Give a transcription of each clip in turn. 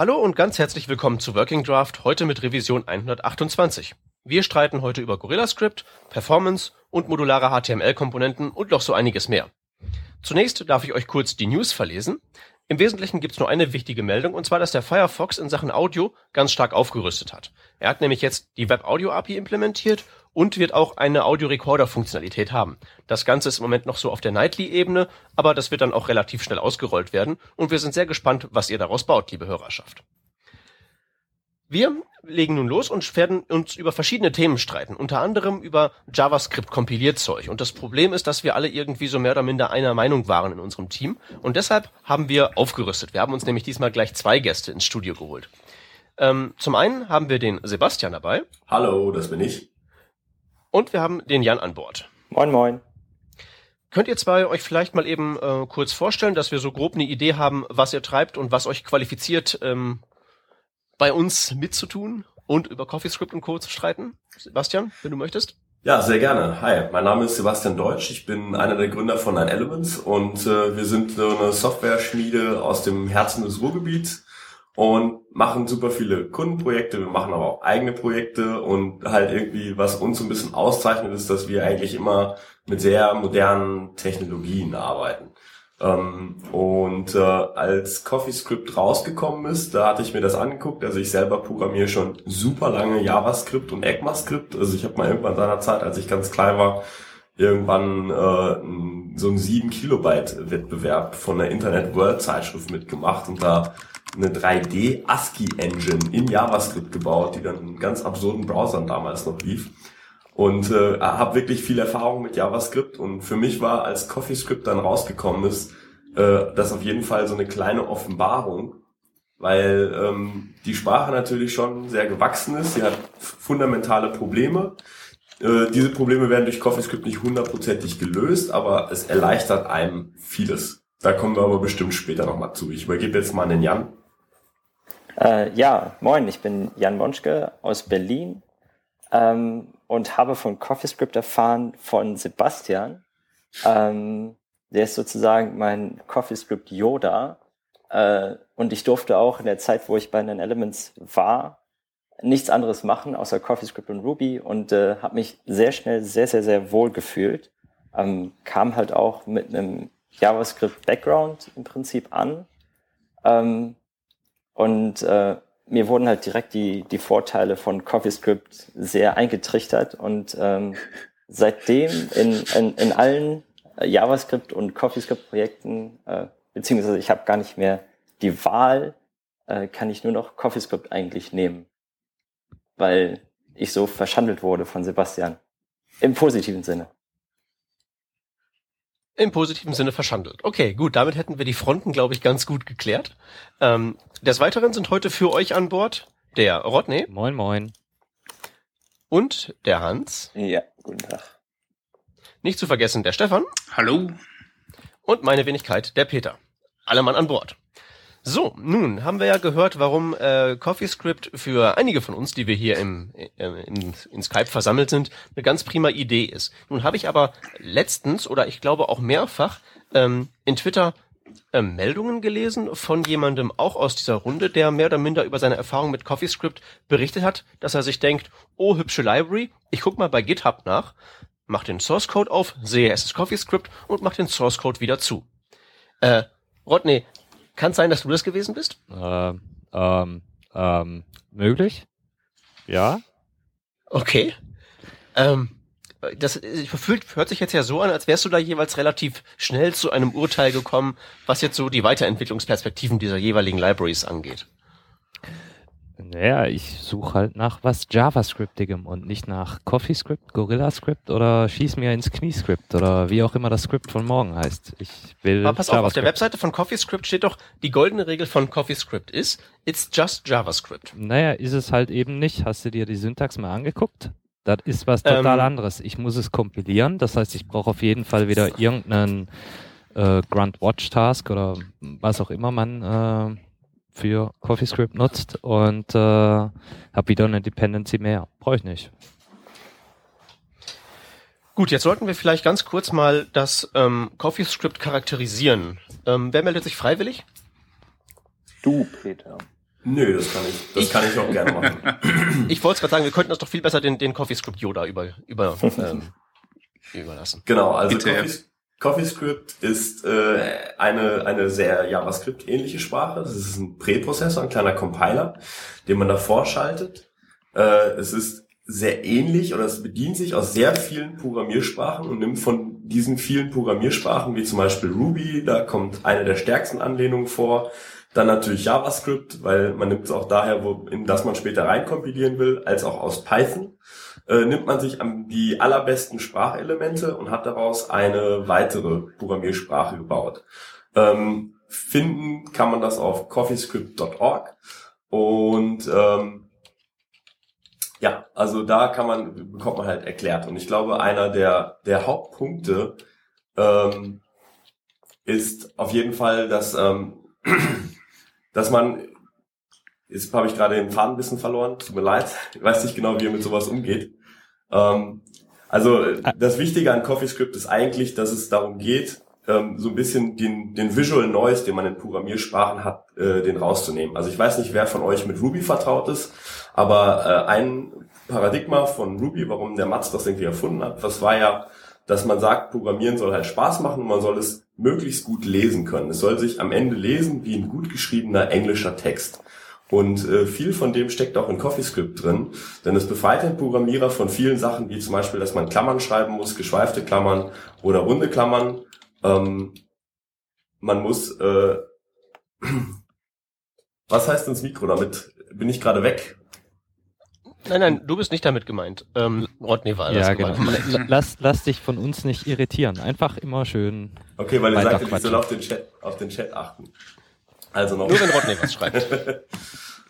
Hallo und ganz herzlich willkommen zu Working Draft, heute mit Revision 128. Wir streiten heute über GorillaScript, Performance und modulare HTML-Komponenten und noch so einiges mehr. Zunächst darf ich euch kurz die News verlesen. Im Wesentlichen gibt's nur eine wichtige Meldung, und zwar, dass der Firefox in Sachen Audio ganz stark aufgerüstet hat. Er hat nämlich jetzt die Web-Audio-API implementiert und wird auch eine Audio-Recorder-Funktionalität haben. Das Ganze ist im Moment noch so auf der Nightly-Ebene, aber das wird dann auch relativ schnell ausgerollt werden und wir sind sehr gespannt, was ihr daraus baut, liebe Hörerschaft. Wir legen nun los und werden uns über verschiedene Themen streiten, unter anderem über JavaScript-Kompilierzeug. Und das Problem ist, dass wir alle irgendwie so mehr oder minder einer Meinung waren in unserem Team. Und deshalb haben wir aufgerüstet. Wir haben uns nämlich diesmal gleich zwei Gäste ins Studio geholt. Ähm, zum einen haben wir den Sebastian dabei. Hallo, das bin ich. Und wir haben den Jan an Bord. Moin, moin. Könnt ihr zwei euch vielleicht mal eben äh, kurz vorstellen, dass wir so grob eine Idee haben, was ihr treibt und was euch qualifiziert, ähm, bei uns mitzutun und über CoffeeScript und Co. zu streiten? Sebastian, wenn du möchtest. Ja, sehr gerne. Hi, mein Name ist Sebastian Deutsch. Ich bin einer der Gründer von Nine Elements und äh, wir sind so eine Software-Schmiede aus dem Herzen des Ruhrgebiets und machen super viele Kundenprojekte. Wir machen aber auch eigene Projekte und halt irgendwie, was uns so ein bisschen auszeichnet, ist, dass wir eigentlich immer mit sehr modernen Technologien arbeiten. Ähm, und äh, als CoffeeScript rausgekommen ist, da hatte ich mir das angeguckt. Also ich selber programmiere schon super lange JavaScript und ECMAScript. Also ich habe mal irgendwann seinerzeit, als ich ganz klein war, irgendwann äh, so einen 7 Kilobyte Wettbewerb von der Internet World Zeitschrift mitgemacht und da eine 3D ASCII Engine in JavaScript gebaut, die dann in ganz absurden Browsern damals noch lief und äh, habe wirklich viel Erfahrung mit JavaScript und für mich war, als CoffeeScript dann rausgekommen ist, äh, das auf jeden Fall so eine kleine Offenbarung, weil ähm, die Sprache natürlich schon sehr gewachsen ist, sie hat fundamentale Probleme. Äh, diese Probleme werden durch CoffeeScript nicht hundertprozentig gelöst, aber es erleichtert einem vieles. Da kommen wir aber bestimmt später nochmal zu. Ich übergebe jetzt mal an den Jan. Äh, ja, moin, ich bin Jan Wonschke aus Berlin. Ähm, und habe von CoffeeScript erfahren von Sebastian. Ähm, der ist sozusagen mein CoffeeScript Yoda. Äh, und ich durfte auch in der Zeit, wo ich bei den Elements war, nichts anderes machen außer CoffeeScript und Ruby und äh, habe mich sehr schnell sehr, sehr, sehr wohl gefühlt. Ähm, kam halt auch mit einem JavaScript-Background im Prinzip an. Ähm, und äh, mir wurden halt direkt die, die Vorteile von CoffeeScript sehr eingetrichtert und ähm, seitdem in, in, in allen JavaScript und CoffeeScript-Projekten, äh, beziehungsweise ich habe gar nicht mehr die Wahl, äh, kann ich nur noch CoffeeScript eigentlich nehmen, weil ich so verschandelt wurde von Sebastian. Im positiven Sinne. Im positiven Sinne verschandelt. Okay, gut, damit hätten wir die Fronten, glaube ich, ganz gut geklärt. Ähm, des Weiteren sind heute für euch an Bord der Rodney. Moin, moin. Und der Hans. Ja, guten Tag. Nicht zu vergessen der Stefan. Hallo. Und meine Wenigkeit, der Peter. Alle Mann an Bord. So, nun haben wir ja gehört, warum äh, CoffeeScript für einige von uns, die wir hier im, äh, in, in Skype versammelt sind, eine ganz prima Idee ist. Nun habe ich aber letztens oder ich glaube auch mehrfach ähm, in Twitter äh, Meldungen gelesen von jemandem auch aus dieser Runde, der mehr oder minder über seine Erfahrung mit CoffeeScript berichtet hat, dass er sich denkt, oh, hübsche Library, ich guck mal bei GitHub nach, mach den Source Code auf, sehe es ist CoffeeScript und mach den Source Code wieder zu. Äh, Rodney, kann es sein, dass du das gewesen bist? Ähm, ähm, ähm, möglich? Ja. Okay. Ähm, das fühlt, hört sich jetzt ja so an, als wärst du da jeweils relativ schnell zu einem Urteil gekommen, was jetzt so die Weiterentwicklungsperspektiven dieser jeweiligen Libraries angeht. Naja, ich suche halt nach was JavaScriptigem und nicht nach CoffeeScript, GorillaScript oder Schieß mir ins Kniescript oder wie auch immer das Script von morgen heißt. Ich will. Aber pass auf, auf der Webseite von CoffeeScript steht doch, die goldene Regel von CoffeeScript ist, it's just JavaScript. Naja, ist es halt eben nicht. Hast du dir die Syntax mal angeguckt? Das ist was total ähm, anderes. Ich muss es kompilieren, das heißt, ich brauche auf jeden Fall wieder irgendeinen äh, Grunt Watch Task oder was auch immer man äh, für CoffeeScript nutzt und äh, habe wieder eine Dependency mehr. Brauche ich nicht. Gut, jetzt sollten wir vielleicht ganz kurz mal das ähm, CoffeeScript charakterisieren. Ähm, wer meldet sich freiwillig? Du, Peter. Nö, das kann ich, das ich, kann ich auch gerne machen. ich wollte gerade sagen, wir könnten das doch viel besser den, den CoffeeScript Yoda über, über, ähm, überlassen. Genau, also Coffee, CoffeeScript ist äh, eine, eine sehr JavaScript-ähnliche Sprache. Das ist ein Präprozessor, ein kleiner Compiler, den man davor schaltet. Äh, es ist sehr ähnlich oder es bedient sich aus sehr vielen Programmiersprachen und nimmt von diesen vielen Programmiersprachen, wie zum Beispiel Ruby, da kommt eine der stärksten Anlehnungen vor, dann natürlich JavaScript, weil man nimmt es auch daher, wo, in das man später reinkompilieren will, als auch aus Python. Äh, nimmt man sich an die allerbesten Sprachelemente und hat daraus eine weitere Programmiersprache gebaut. Ähm, finden kann man das auf coffeescript.org und ähm, ja, also da kann man bekommt man halt erklärt und ich glaube einer der der Hauptpunkte ähm, ist auf jeden Fall, dass ähm, dass man, jetzt habe ich gerade den Faden ein bisschen verloren, tut mir leid, ich weiß nicht genau, wie ihr mit sowas umgeht. Ähm, also das Wichtige an CoffeeScript ist eigentlich, dass es darum geht, ähm, so ein bisschen den, den Visual Noise, den man in Programmiersprachen hat, äh, den rauszunehmen. Also ich weiß nicht, wer von euch mit Ruby vertraut ist, aber äh, ein Paradigma von Ruby, warum der Mats das irgendwie erfunden hat, das war ja, dass man sagt, Programmieren soll halt Spaß machen und man soll es möglichst gut lesen können. Es soll sich am Ende lesen wie ein gut geschriebener englischer Text. Und äh, viel von dem steckt auch in CoffeeScript drin, denn es befreit den Programmierer von vielen Sachen, wie zum Beispiel, dass man Klammern schreiben muss, geschweifte Klammern oder runde Klammern. Ähm, man muss, äh, was heißt ins Mikro damit? Bin ich gerade weg? Nein, nein, du bist nicht damit gemeint. Ähm, Rodney war das ja, genau. lass, lass dich von uns nicht irritieren. Einfach immer schön. Okay, weil ihr sagt, ich soll auf den Chat, auf den Chat achten. Also noch. Nur wenn Rodney was schreibt.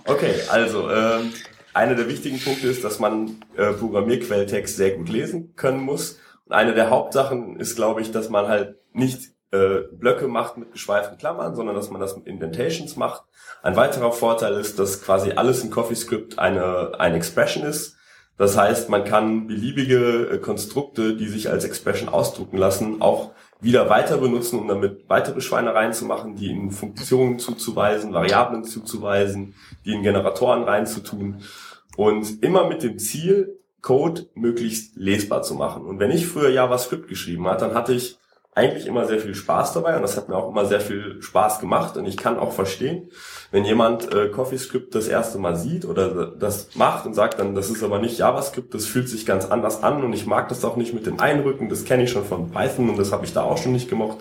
okay, also ähm, einer der wichtigen Punkte ist, dass man äh, Programmierquelltext sehr gut lesen können muss. Und eine der Hauptsachen ist, glaube ich, dass man halt nicht äh, Blöcke macht mit geschweiften Klammern, sondern dass man das mit Indentations macht. Ein weiterer Vorteil ist, dass quasi alles in CoffeeScript eine, eine Expression ist. Das heißt, man kann beliebige äh, Konstrukte, die sich als Expression ausdrucken lassen, auch wieder weiter benutzen, um damit weitere Schweinereien zu machen, die in Funktionen zuzuweisen, Variablen zuzuweisen, die in Generatoren reinzutun. Und immer mit dem Ziel, Code möglichst lesbar zu machen. Und wenn ich früher JavaScript geschrieben hat, dann hatte ich eigentlich immer sehr viel Spaß dabei und das hat mir auch immer sehr viel Spaß gemacht und ich kann auch verstehen, wenn jemand äh, CoffeeScript das erste Mal sieht oder das macht und sagt dann, das ist aber nicht JavaScript, das fühlt sich ganz anders an und ich mag das auch nicht mit dem Einrücken, das kenne ich schon von Python und das habe ich da auch schon nicht gemocht,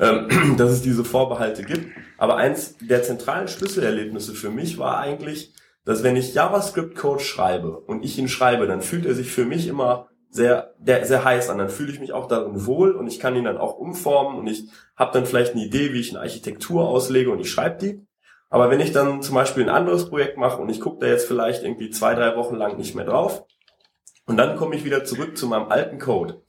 ähm, dass es diese Vorbehalte gibt. Aber eins der zentralen Schlüsselerlebnisse für mich war eigentlich, dass wenn ich JavaScript-Code schreibe und ich ihn schreibe, dann fühlt er sich für mich immer sehr, der, sehr heiß an. Dann fühle ich mich auch darin wohl und ich kann ihn dann auch umformen und ich habe dann vielleicht eine Idee, wie ich eine Architektur auslege und ich schreibe die. Aber wenn ich dann zum Beispiel ein anderes Projekt mache und ich gucke da jetzt vielleicht irgendwie zwei, drei Wochen lang nicht mehr drauf und dann komme ich wieder zurück zu meinem alten Code,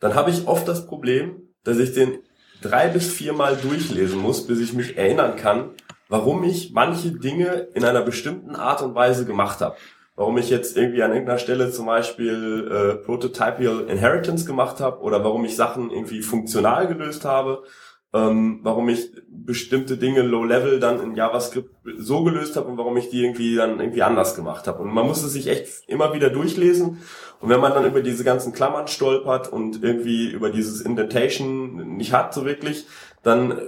dann habe ich oft das Problem, dass ich den drei bis viermal durchlesen muss, bis ich mich erinnern kann, warum ich manche Dinge in einer bestimmten Art und Weise gemacht habe warum ich jetzt irgendwie an irgendeiner Stelle zum Beispiel äh, Prototypial Inheritance gemacht habe oder warum ich Sachen irgendwie funktional gelöst habe, ähm, warum ich bestimmte Dinge Low-Level dann in JavaScript so gelöst habe und warum ich die irgendwie dann irgendwie anders gemacht habe. Und man muss es sich echt immer wieder durchlesen. Und wenn man dann über diese ganzen Klammern stolpert und irgendwie über dieses Indentation nicht hat so wirklich, dann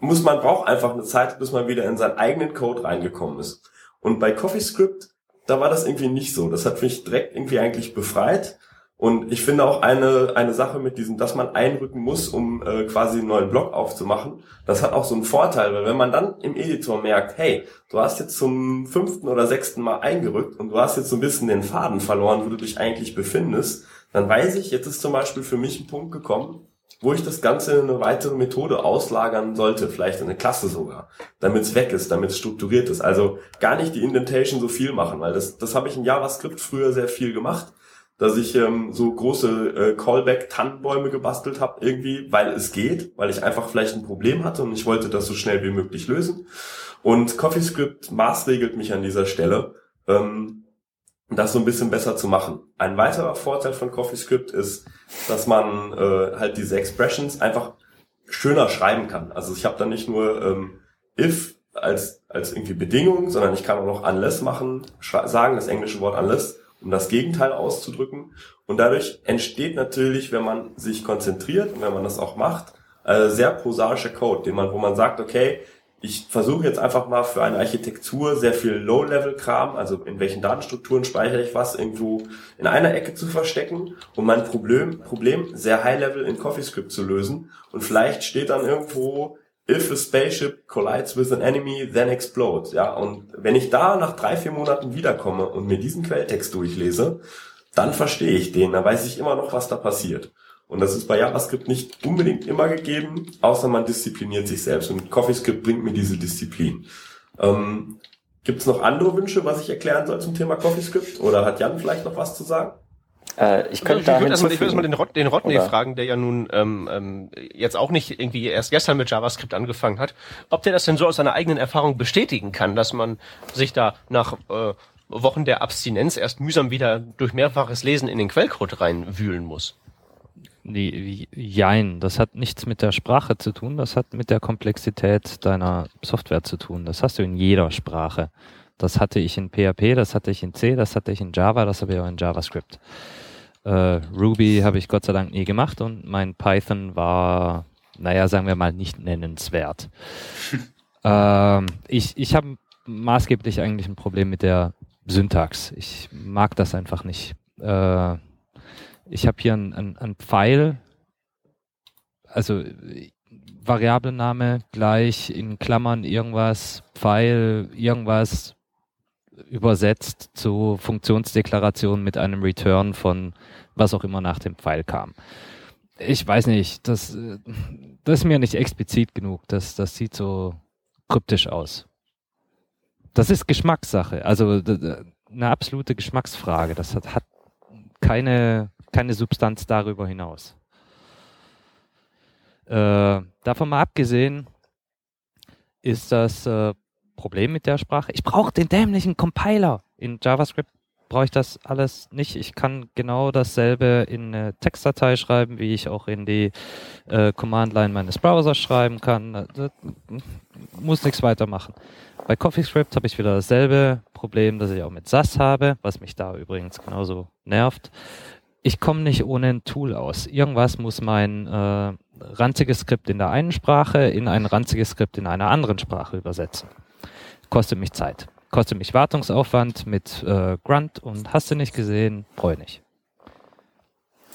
muss man braucht einfach eine Zeit, bis man wieder in seinen eigenen Code reingekommen ist. Und bei CoffeeScript da war das irgendwie nicht so. Das hat mich direkt irgendwie eigentlich befreit. Und ich finde auch eine, eine Sache mit diesem, dass man einrücken muss, um äh, quasi einen neuen Block aufzumachen, das hat auch so einen Vorteil, weil wenn man dann im Editor merkt, hey, du hast jetzt zum fünften oder sechsten Mal eingerückt und du hast jetzt so ein bisschen den Faden verloren, wo du dich eigentlich befindest, dann weiß ich, jetzt ist zum Beispiel für mich ein Punkt gekommen, wo ich das Ganze in eine weitere Methode auslagern sollte, vielleicht in eine Klasse sogar, damit es weg ist, damit es strukturiert ist. Also gar nicht die Indentation so viel machen, weil das, das habe ich in JavaScript früher sehr viel gemacht, dass ich ähm, so große äh, Callback-Tannenbäume gebastelt habe irgendwie, weil es geht, weil ich einfach vielleicht ein Problem hatte und ich wollte das so schnell wie möglich lösen. Und CoffeeScript maßregelt mich an dieser Stelle. Ähm, das so ein bisschen besser zu machen. Ein weiterer Vorteil von CoffeeScript ist, dass man äh, halt diese Expressions einfach schöner schreiben kann. Also ich habe da nicht nur ähm, if als, als irgendwie Bedingung, sondern ich kann auch noch unless machen, sagen, das englische Wort unless, um das Gegenteil auszudrücken. Und dadurch entsteht natürlich, wenn man sich konzentriert und wenn man das auch macht, äh, sehr prosaischer Code, den man, wo man sagt, okay, ich versuche jetzt einfach mal für eine Architektur sehr viel Low-Level-Kram, also in welchen Datenstrukturen speichere ich was, irgendwo in einer Ecke zu verstecken, um mein Problem, Problem sehr High-Level in CoffeeScript zu lösen. Und vielleicht steht dann irgendwo, if a spaceship collides with an enemy, then explodes. Ja, und wenn ich da nach drei, vier Monaten wiederkomme und mir diesen Quelltext durchlese, dann verstehe ich den, dann weiß ich immer noch, was da passiert. Und das ist bei JavaScript nicht unbedingt immer gegeben, außer man diszipliniert sich selbst. Und CoffeeScript bringt mir diese Disziplin. Ähm, Gibt es noch andere Wünsche, was ich erklären soll zum Thema CoffeeScript? Oder hat Jan vielleicht noch was zu sagen? Äh, ich könnte also, ich, würde erstmal, ich würde erstmal den, Rod, den Rodney Oder? fragen, der ja nun ähm, ähm, jetzt auch nicht irgendwie erst gestern mit JavaScript angefangen hat, ob der das denn so aus seiner eigenen Erfahrung bestätigen kann, dass man sich da nach äh, Wochen der Abstinenz erst mühsam wieder durch mehrfaches Lesen in den Quellcode reinwühlen muss. Nee, jein. Das hat nichts mit der Sprache zu tun, das hat mit der Komplexität deiner Software zu tun. Das hast du in jeder Sprache. Das hatte ich in PHP, das hatte ich in C, das hatte ich in Java, das habe ich auch in JavaScript. Äh, Ruby habe ich Gott sei Dank nie gemacht und mein Python war, naja, sagen wir mal, nicht nennenswert. ähm, ich ich habe maßgeblich eigentlich ein Problem mit der Syntax. Ich mag das einfach nicht. Äh, ich habe hier einen ein Pfeil, also Variablename gleich in Klammern irgendwas, Pfeil, irgendwas übersetzt zu Funktionsdeklaration mit einem Return von was auch immer nach dem Pfeil kam. Ich weiß nicht, das, das ist mir nicht explizit genug. Das, das sieht so kryptisch aus. Das ist Geschmackssache, also eine absolute Geschmacksfrage. Das hat, hat keine keine Substanz darüber hinaus. Äh, davon mal abgesehen ist das äh, Problem mit der Sprache. Ich brauche den dämlichen Compiler. In JavaScript brauche ich das alles nicht. Ich kann genau dasselbe in eine Textdatei schreiben, wie ich auch in die äh, Command-Line meines Browsers schreiben kann. Das muss nichts weitermachen. Bei CoffeeScript habe ich wieder dasselbe Problem, das ich auch mit SAS habe, was mich da übrigens genauso nervt ich komme nicht ohne ein Tool aus. Irgendwas muss mein äh, ranziges Skript in der einen Sprache in ein ranziges Skript in einer anderen Sprache übersetzen. Kostet mich Zeit. Kostet mich Wartungsaufwand mit äh, Grunt und hast du nicht gesehen, freue nicht.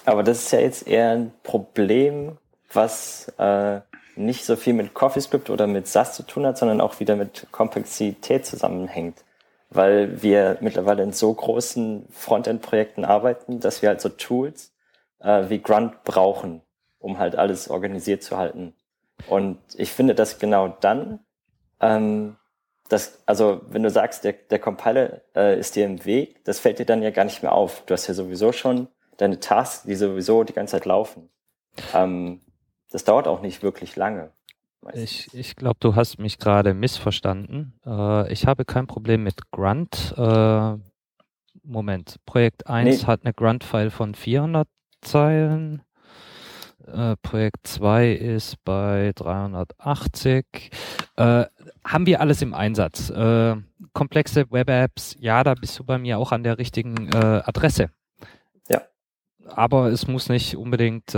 Aber das ist ja jetzt eher ein Problem, was äh, nicht so viel mit CoffeeScript oder mit SAS zu tun hat, sondern auch wieder mit Komplexität zusammenhängt weil wir mittlerweile in so großen Frontend-Projekten arbeiten, dass wir halt so Tools äh, wie Grunt brauchen, um halt alles organisiert zu halten. Und ich finde, dass genau dann, ähm, das, also wenn du sagst, der, der Compiler äh, ist dir im Weg, das fällt dir dann ja gar nicht mehr auf. Du hast ja sowieso schon deine Tasks, die sowieso die ganze Zeit laufen. Ähm, das dauert auch nicht wirklich lange. Ich, ich glaube, du hast mich gerade missverstanden. Äh, ich habe kein Problem mit Grunt. Äh, Moment, Projekt 1 nee. hat eine Grunt-File von 400 Zeilen. Äh, Projekt 2 ist bei 380. Äh, haben wir alles im Einsatz. Äh, komplexe Web-Apps, ja, da bist du bei mir auch an der richtigen Adresse. Ja. Aber es muss nicht unbedingt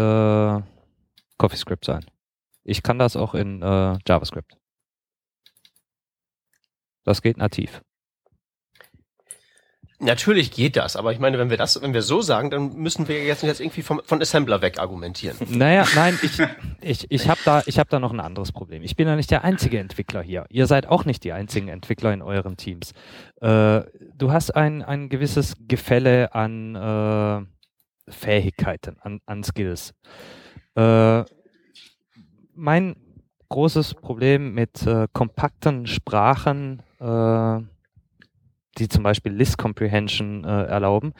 CoffeeScript sein. Ich kann das auch in äh, JavaScript. Das geht nativ. Natürlich geht das, aber ich meine, wenn wir das, wenn wir so sagen, dann müssen wir jetzt, jetzt irgendwie vom, von Assembler weg argumentieren. Naja, nein, ich, ich, ich habe da, ich habe da noch ein anderes Problem. Ich bin ja nicht der einzige Entwickler hier. Ihr seid auch nicht die einzigen Entwickler in euren Teams. Äh, du hast ein, ein gewisses Gefälle an äh, Fähigkeiten, an, an Skills. Äh, mein großes Problem mit äh, kompakten Sprachen, äh, die zum Beispiel List Comprehension äh, erlauben,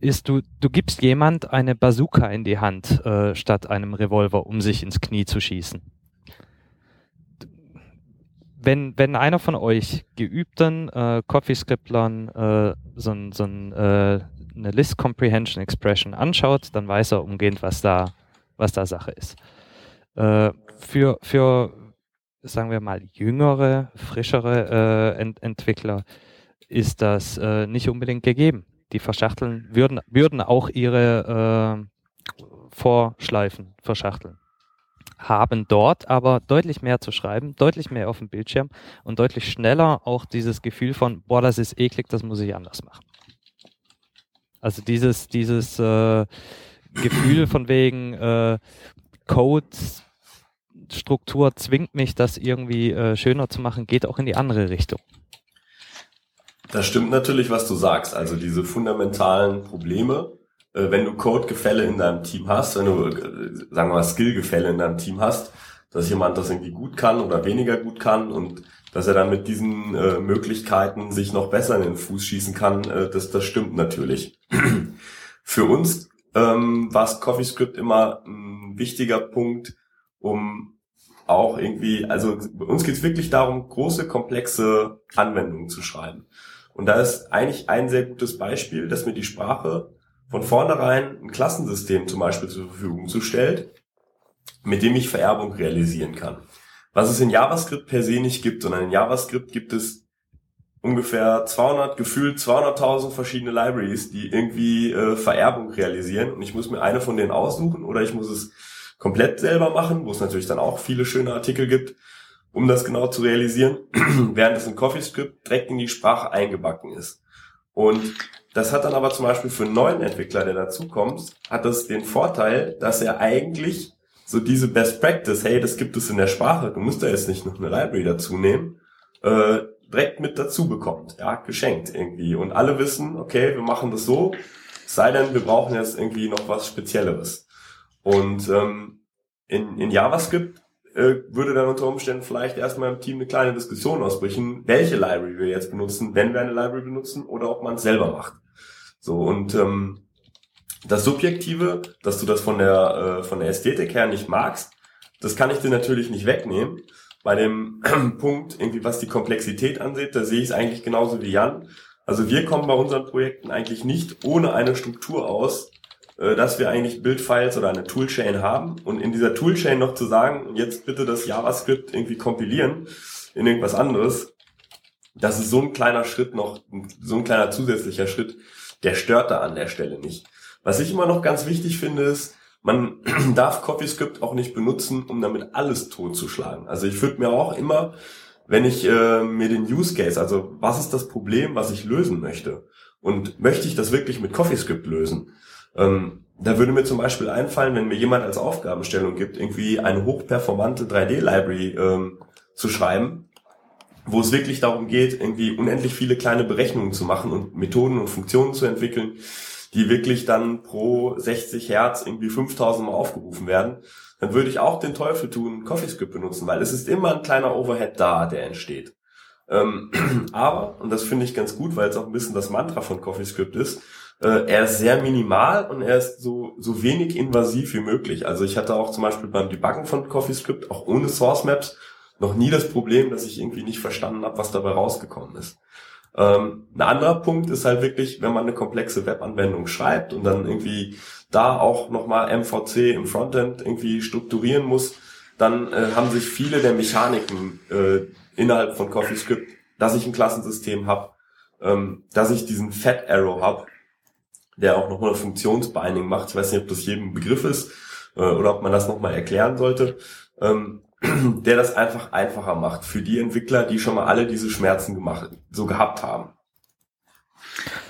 ist, du, du gibst jemand eine Bazooka in die Hand, äh, statt einem Revolver, um sich ins Knie zu schießen. Wenn, wenn einer von euch geübten äh, CoffeeScriptlern äh, so, so äh, eine List Comprehension Expression anschaut, dann weiß er umgehend, was da, was da Sache ist. Äh, für, für sagen wir mal, jüngere, frischere äh, Ent Entwickler ist das äh, nicht unbedingt gegeben. Die verschachteln, würden, würden auch ihre äh, Vorschleifen verschachteln. Haben dort aber deutlich mehr zu schreiben, deutlich mehr auf dem Bildschirm und deutlich schneller auch dieses Gefühl von, boah, das ist eklig, das muss ich anders machen. Also dieses, dieses äh, Gefühl von wegen äh, Code-Struktur zwingt mich, das irgendwie äh, schöner zu machen, geht auch in die andere Richtung. Das stimmt natürlich, was du sagst. Also diese fundamentalen Probleme, äh, wenn du Code-Gefälle in deinem Team hast, wenn du, äh, sagen wir mal, Skill-Gefälle in deinem Team hast, dass jemand das irgendwie gut kann oder weniger gut kann und dass er dann mit diesen äh, Möglichkeiten sich noch besser in den Fuß schießen kann, äh, das, das stimmt natürlich. Für uns ähm, war CoffeeScript immer ein wichtiger Punkt, um auch irgendwie, also bei uns geht es wirklich darum, große, komplexe Anwendungen zu schreiben. Und da ist eigentlich ein sehr gutes Beispiel, dass mir die Sprache von vornherein ein Klassensystem zum Beispiel zur Verfügung zustellt, mit dem ich Vererbung realisieren kann. Was es in JavaScript per se nicht gibt, sondern in JavaScript gibt es ungefähr 200, gefühlt 200.000 verschiedene Libraries, die irgendwie äh, Vererbung realisieren. Und ich muss mir eine von denen aussuchen oder ich muss es komplett selber machen, wo es natürlich dann auch viele schöne Artikel gibt, um das genau zu realisieren, während es in CoffeeScript direkt in die Sprache eingebacken ist. Und das hat dann aber zum Beispiel für einen neuen Entwickler, der dazukommt, hat das den Vorteil, dass er eigentlich so diese Best Practice, hey, das gibt es in der Sprache, du musst da jetzt nicht noch eine Library dazu nehmen, äh, direkt mit dazu bekommt, ja, geschenkt irgendwie. Und alle wissen, okay, wir machen das so, sei denn, wir brauchen jetzt irgendwie noch was Spezielleres. Und ähm, in, in JavaScript äh, würde dann unter Umständen vielleicht erstmal im Team eine kleine Diskussion ausbrechen, welche Library wir jetzt benutzen, wenn wir eine Library benutzen oder ob man es selber macht. So und ähm, das Subjektive, dass du das von der äh, von der Ästhetik her nicht magst, das kann ich dir natürlich nicht wegnehmen bei dem Punkt, irgendwie was die Komplexität ansieht, da sehe ich es eigentlich genauso wie Jan. Also wir kommen bei unseren Projekten eigentlich nicht ohne eine Struktur aus, dass wir eigentlich Bildfiles oder eine Toolchain haben und in dieser Toolchain noch zu sagen, jetzt bitte das JavaScript irgendwie kompilieren in irgendwas anderes, das ist so ein kleiner Schritt noch, so ein kleiner zusätzlicher Schritt, der stört da an der Stelle nicht. Was ich immer noch ganz wichtig finde, ist, man darf CoffeeScript auch nicht benutzen, um damit alles totzuschlagen. Also ich würde mir auch immer, wenn ich äh, mir den Use Case, also was ist das Problem, was ich lösen möchte? Und möchte ich das wirklich mit CoffeeScript lösen? Ähm, da würde mir zum Beispiel einfallen, wenn mir jemand als Aufgabenstellung gibt, irgendwie eine hochperformante 3D-Library ähm, zu schreiben, wo es wirklich darum geht, irgendwie unendlich viele kleine Berechnungen zu machen und Methoden und Funktionen zu entwickeln, die wirklich dann pro 60 Hertz irgendwie 5000 Mal aufgerufen werden, dann würde ich auch den Teufel tun, CoffeeScript benutzen, weil es ist immer ein kleiner Overhead da, der entsteht. Ähm, aber, und das finde ich ganz gut, weil es auch ein bisschen das Mantra von CoffeeScript ist, äh, er ist sehr minimal und er ist so, so wenig invasiv wie möglich. Also ich hatte auch zum Beispiel beim Debuggen von CoffeeScript, auch ohne Source Maps, noch nie das Problem, dass ich irgendwie nicht verstanden habe, was dabei rausgekommen ist. Ähm, ein anderer Punkt ist halt wirklich, wenn man eine komplexe Webanwendung schreibt und dann irgendwie da auch nochmal MVC im Frontend irgendwie strukturieren muss, dann äh, haben sich viele der Mechaniken äh, innerhalb von CoffeeScript, dass ich ein Klassensystem habe, ähm, dass ich diesen Fat Arrow habe, der auch nochmal Funktionsbinding macht. Ich weiß nicht, ob das jedem Begriff ist äh, oder ob man das nochmal erklären sollte. Ähm, der das einfach einfacher macht für die Entwickler, die schon mal alle diese Schmerzen gemacht, so gehabt haben.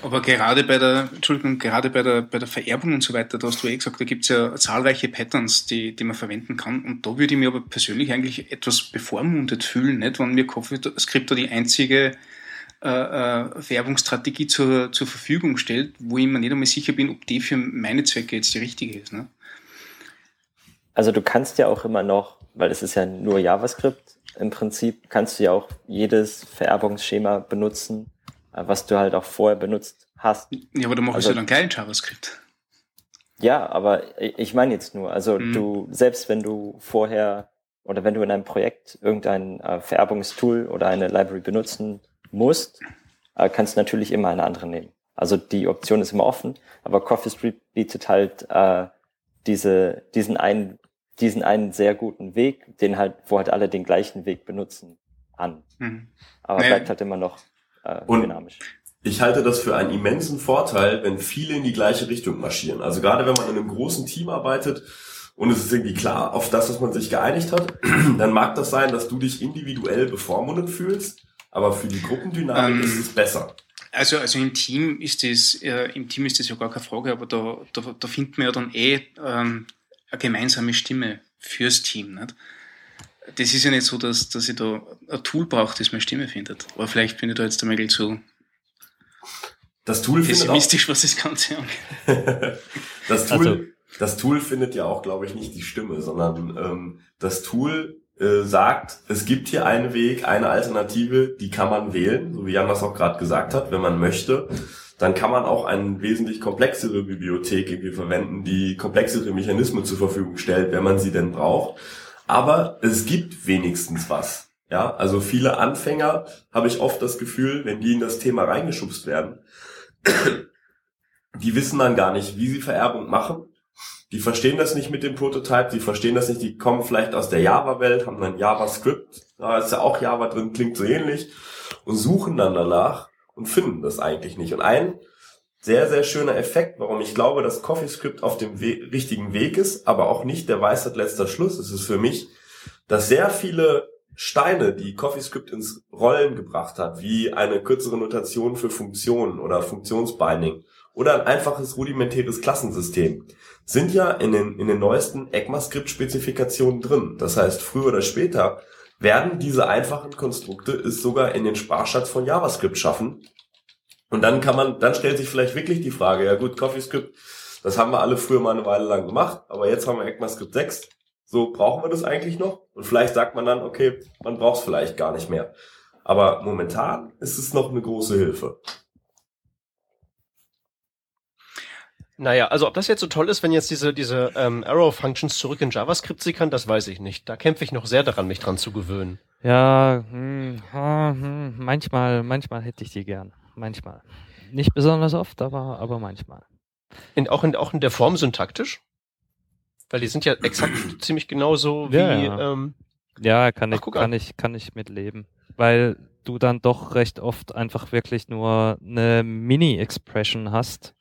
Aber gerade bei der, Entschuldigung, gerade bei der, bei der Vererbung und so weiter, da hast du eh gesagt, da gibt es ja zahlreiche Patterns, die, die man verwenden kann. Und da würde ich mir aber persönlich eigentlich etwas bevormundet fühlen, nicht? Wenn mir CoffeeScript da die einzige äh, äh, Vererbungsstrategie zur, zur Verfügung stellt, wo ich mir nicht einmal sicher bin, ob die für meine Zwecke jetzt die richtige ist. Ne? Also du kannst ja auch immer noch weil es ist ja nur JavaScript im Prinzip, kannst du ja auch jedes Vererbungsschema benutzen, äh, was du halt auch vorher benutzt hast. Ja, aber du machst also, ja dann kein JavaScript. Ja, aber ich meine jetzt nur, also mhm. du, selbst wenn du vorher oder wenn du in einem Projekt irgendein äh, Vererbungstool oder eine Library benutzen musst, äh, kannst du natürlich immer eine andere nehmen. Also die Option ist immer offen, aber CoffeeScript bietet halt äh, diese, diesen einen diesen einen sehr guten Weg, den halt, wo halt alle den gleichen Weg benutzen, an. Mhm. Aber nee. bleibt halt immer noch äh, und dynamisch. Ich halte das für einen immensen Vorteil, wenn viele in die gleiche Richtung marschieren. Also gerade wenn man in einem großen Team arbeitet und es ist irgendwie klar, auf das, was man sich geeinigt hat, dann mag das sein, dass du dich individuell bevormundet fühlst, aber für die Gruppendynamik ähm, ist es besser. Also, also im Team ist das, äh, im Team ist das ja gar keine Frage, aber da, da, da finden wir ja dann eh ähm, eine gemeinsame Stimme fürs Team. Nicht? Das ist ja nicht so, dass, dass ich da ein Tool brauche, das meine Stimme findet. Aber vielleicht bin ich da jetzt ein bisschen zu das Tool pessimistisch, auch, was das Ganze angeht. das, Tool, also. das Tool findet ja auch, glaube ich, nicht die Stimme, sondern ähm, das Tool äh, sagt, es gibt hier einen Weg, eine Alternative, die kann man wählen, so wie Jan das auch gerade gesagt hat, wenn man möchte. Dann kann man auch eine wesentlich komplexere Bibliothek irgendwie verwenden, die komplexere Mechanismen zur Verfügung stellt, wenn man sie denn braucht. Aber es gibt wenigstens was. Ja, also viele Anfänger habe ich oft das Gefühl, wenn die in das Thema reingeschubst werden, die wissen dann gar nicht, wie sie Vererbung machen die verstehen das nicht mit dem Prototype, die verstehen das nicht, die kommen vielleicht aus der Java-Welt, haben dann JavaScript, da ist ja auch Java drin, klingt so ähnlich, und suchen dann danach und finden das eigentlich nicht. Und ein sehr, sehr schöner Effekt, warum ich glaube, dass CoffeeScript auf dem We richtigen Weg ist, aber auch nicht der Weisheit letzter Schluss, ist es für mich, dass sehr viele Steine, die CoffeeScript ins Rollen gebracht hat, wie eine kürzere Notation für Funktionen oder Funktionsbinding oder ein einfaches rudimentäres Klassensystem, sind ja in den, in den neuesten ECMAScript-Spezifikationen drin. Das heißt, früher oder später werden diese einfachen Konstrukte es sogar in den Sprachschatz von JavaScript schaffen. Und dann kann man, dann stellt sich vielleicht wirklich die Frage, ja gut, CoffeeScript, das haben wir alle früher mal eine Weile lang gemacht, aber jetzt haben wir ECMAScript 6. So, brauchen wir das eigentlich noch? Und vielleicht sagt man dann, okay, man braucht es vielleicht gar nicht mehr. Aber momentan ist es noch eine große Hilfe. Naja, also ob das jetzt so toll ist, wenn jetzt diese, diese ähm, Arrow-Functions zurück in JavaScript sickern, das weiß ich nicht. Da kämpfe ich noch sehr daran, mich dran zu gewöhnen. Ja, hm, hm, manchmal, manchmal hätte ich die gern. Manchmal. Nicht besonders oft, aber, aber manchmal. In, auch, in, auch in der Form syntaktisch? Weil die sind ja exakt ziemlich genauso wie. Ja, ja. Ähm, ja kann, Ach, ich, kann, ich, kann ich mitleben. Weil du dann doch recht oft einfach wirklich nur eine Mini-Expression hast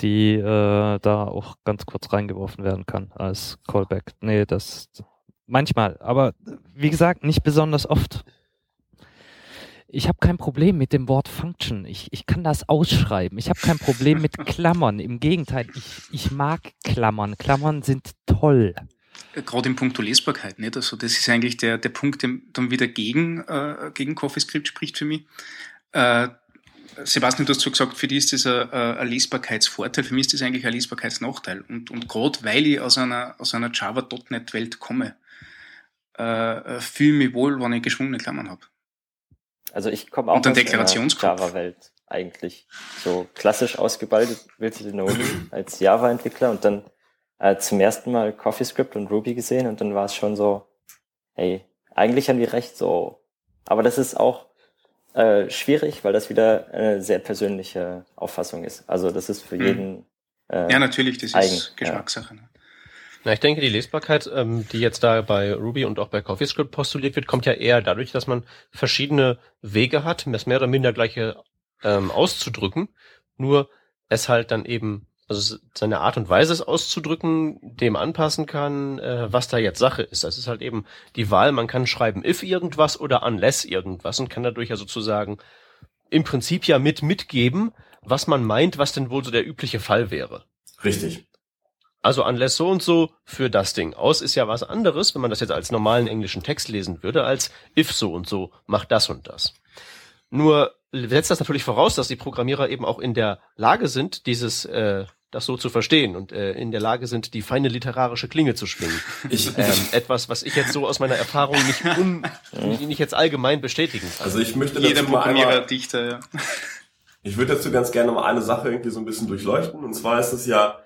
die äh, da auch ganz kurz reingeworfen werden kann als Callback. Nee, das manchmal, aber wie gesagt, nicht besonders oft. Ich habe kein Problem mit dem Wort Function. Ich, ich kann das ausschreiben. Ich habe kein Problem mit Klammern. Im Gegenteil, ich, ich mag Klammern. Klammern sind toll. Gerade im Punkt Lesbarkeit, nicht? Also das ist eigentlich der, der Punkt, der dann wieder gegen, äh, gegen CoffeeScript spricht für mich. Äh, Sebastian, du hast so gesagt, für dich ist das ein, ein Lesbarkeitsvorteil, für mich ist das eigentlich ein Lesbarkeitsnachteil. Und, und gerade weil ich aus einer, aus einer Java.NET-Welt komme, äh, fühle ich mich wohl, wenn ich geschwungene Klammern habe. Also ich komme auch aus einer Java-Welt eigentlich. So klassisch ausgebildete Noli als Java-Entwickler und dann äh, zum ersten Mal CoffeeScript und Ruby gesehen und dann war es schon so, hey, eigentlich haben die recht so. Aber das ist auch äh, schwierig, weil das wieder eine sehr persönliche Auffassung ist. Also das ist für mhm. jeden. Äh, ja, natürlich, das eigen, ist Geschmackssache. Ja. Ne? Na, ich denke, die Lesbarkeit, ähm, die jetzt da bei Ruby und auch bei CoffeeScript postuliert wird, kommt ja eher dadurch, dass man verschiedene Wege hat, das mehr oder minder gleiche ähm, auszudrücken. Nur es halt dann eben also seine Art und Weise es auszudrücken, dem anpassen kann, äh, was da jetzt Sache ist. Das ist halt eben die Wahl, man kann schreiben if irgendwas oder unless irgendwas und kann dadurch ja sozusagen im Prinzip ja mit mitgeben, was man meint, was denn wohl so der übliche Fall wäre. Richtig. Also unless so und so für das Ding. Aus ist ja was anderes, wenn man das jetzt als normalen englischen Text lesen würde, als if so und so macht das und das. Nur setzt das natürlich voraus, dass die Programmierer eben auch in der Lage sind, dieses äh, das so zu verstehen und äh, in der Lage sind, die feine literarische Klinge zu schwingen. Ich, ähm, etwas, was ich jetzt so aus meiner Erfahrung nicht, un, nicht jetzt allgemein bestätigen kann. Also ich möchte dazu mal einmal, Dichter, ja. Ich würde dazu ganz gerne mal eine Sache irgendwie so ein bisschen durchleuchten. Und zwar ist es ja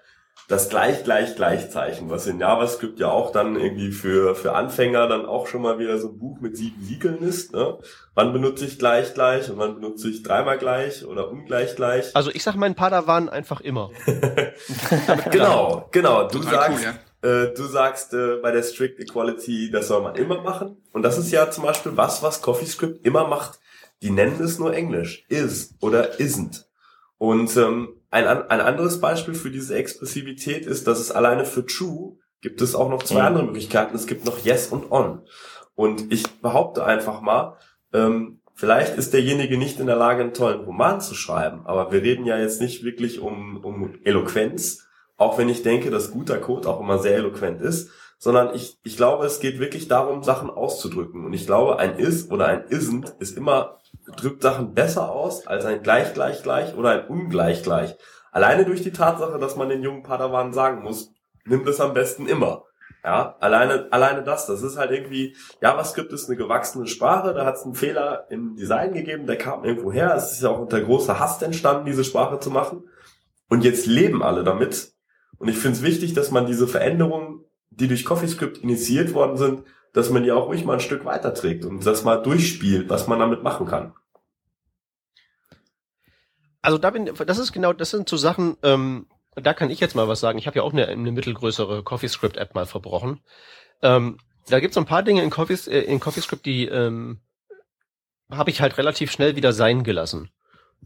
das gleich, gleich, Gleichzeichen, was in JavaScript ja auch dann irgendwie für, für Anfänger dann auch schon mal wieder so ein Buch mit sieben Siegeln ist. Ne? Wann benutze ich gleich, gleich und wann benutze ich dreimal gleich oder ungleich gleich? Also ich sag meinen Padawan einfach immer. genau, genau. Du sagst, cool, ja. äh, du sagst äh, bei der Strict Equality, das soll man immer machen. Und das ist ja zum Beispiel was, was CoffeeScript immer macht. Die nennen es nur Englisch. Is oder isn't. Und ähm, ein, ein anderes Beispiel für diese Expressivität ist, dass es alleine für True gibt es auch noch zwei mhm. andere Möglichkeiten. Es gibt noch Yes und On. Und ich behaupte einfach mal, ähm, vielleicht ist derjenige nicht in der Lage, einen tollen Roman zu schreiben, aber wir reden ja jetzt nicht wirklich um, um Eloquenz, auch wenn ich denke, dass guter Code auch immer sehr eloquent ist, sondern ich, ich glaube, es geht wirklich darum, Sachen auszudrücken. Und ich glaube, ein Is oder ein Isn't ist immer, drückt Sachen besser aus als ein Gleich, Gleich, Gleich oder ein Ungleich, Gleich. Alleine durch die Tatsache, dass man den jungen Padawan sagen muss, nimm das am besten immer. Ja, alleine, alleine das, das ist halt irgendwie, JavaScript ist eine gewachsene Sprache, da hat es einen Fehler im Design gegeben, der kam irgendwo her, es ist ja auch unter großer Hast entstanden, diese Sprache zu machen. Und jetzt leben alle damit und ich finde es wichtig, dass man diese Veränderungen, die durch CoffeeScript initiiert worden sind, dass man die auch ruhig mal ein Stück weiterträgt und das mal durchspielt, was man damit machen kann. Also da bin, das ist genau, das sind so Sachen, ähm, da kann ich jetzt mal was sagen. Ich habe ja auch eine, eine mittelgrößere CoffeeScript-App mal verbrochen. Ähm, da gibt es ein paar Dinge in, Coffee, äh, in CoffeeScript, die ähm, habe ich halt relativ schnell wieder sein gelassen.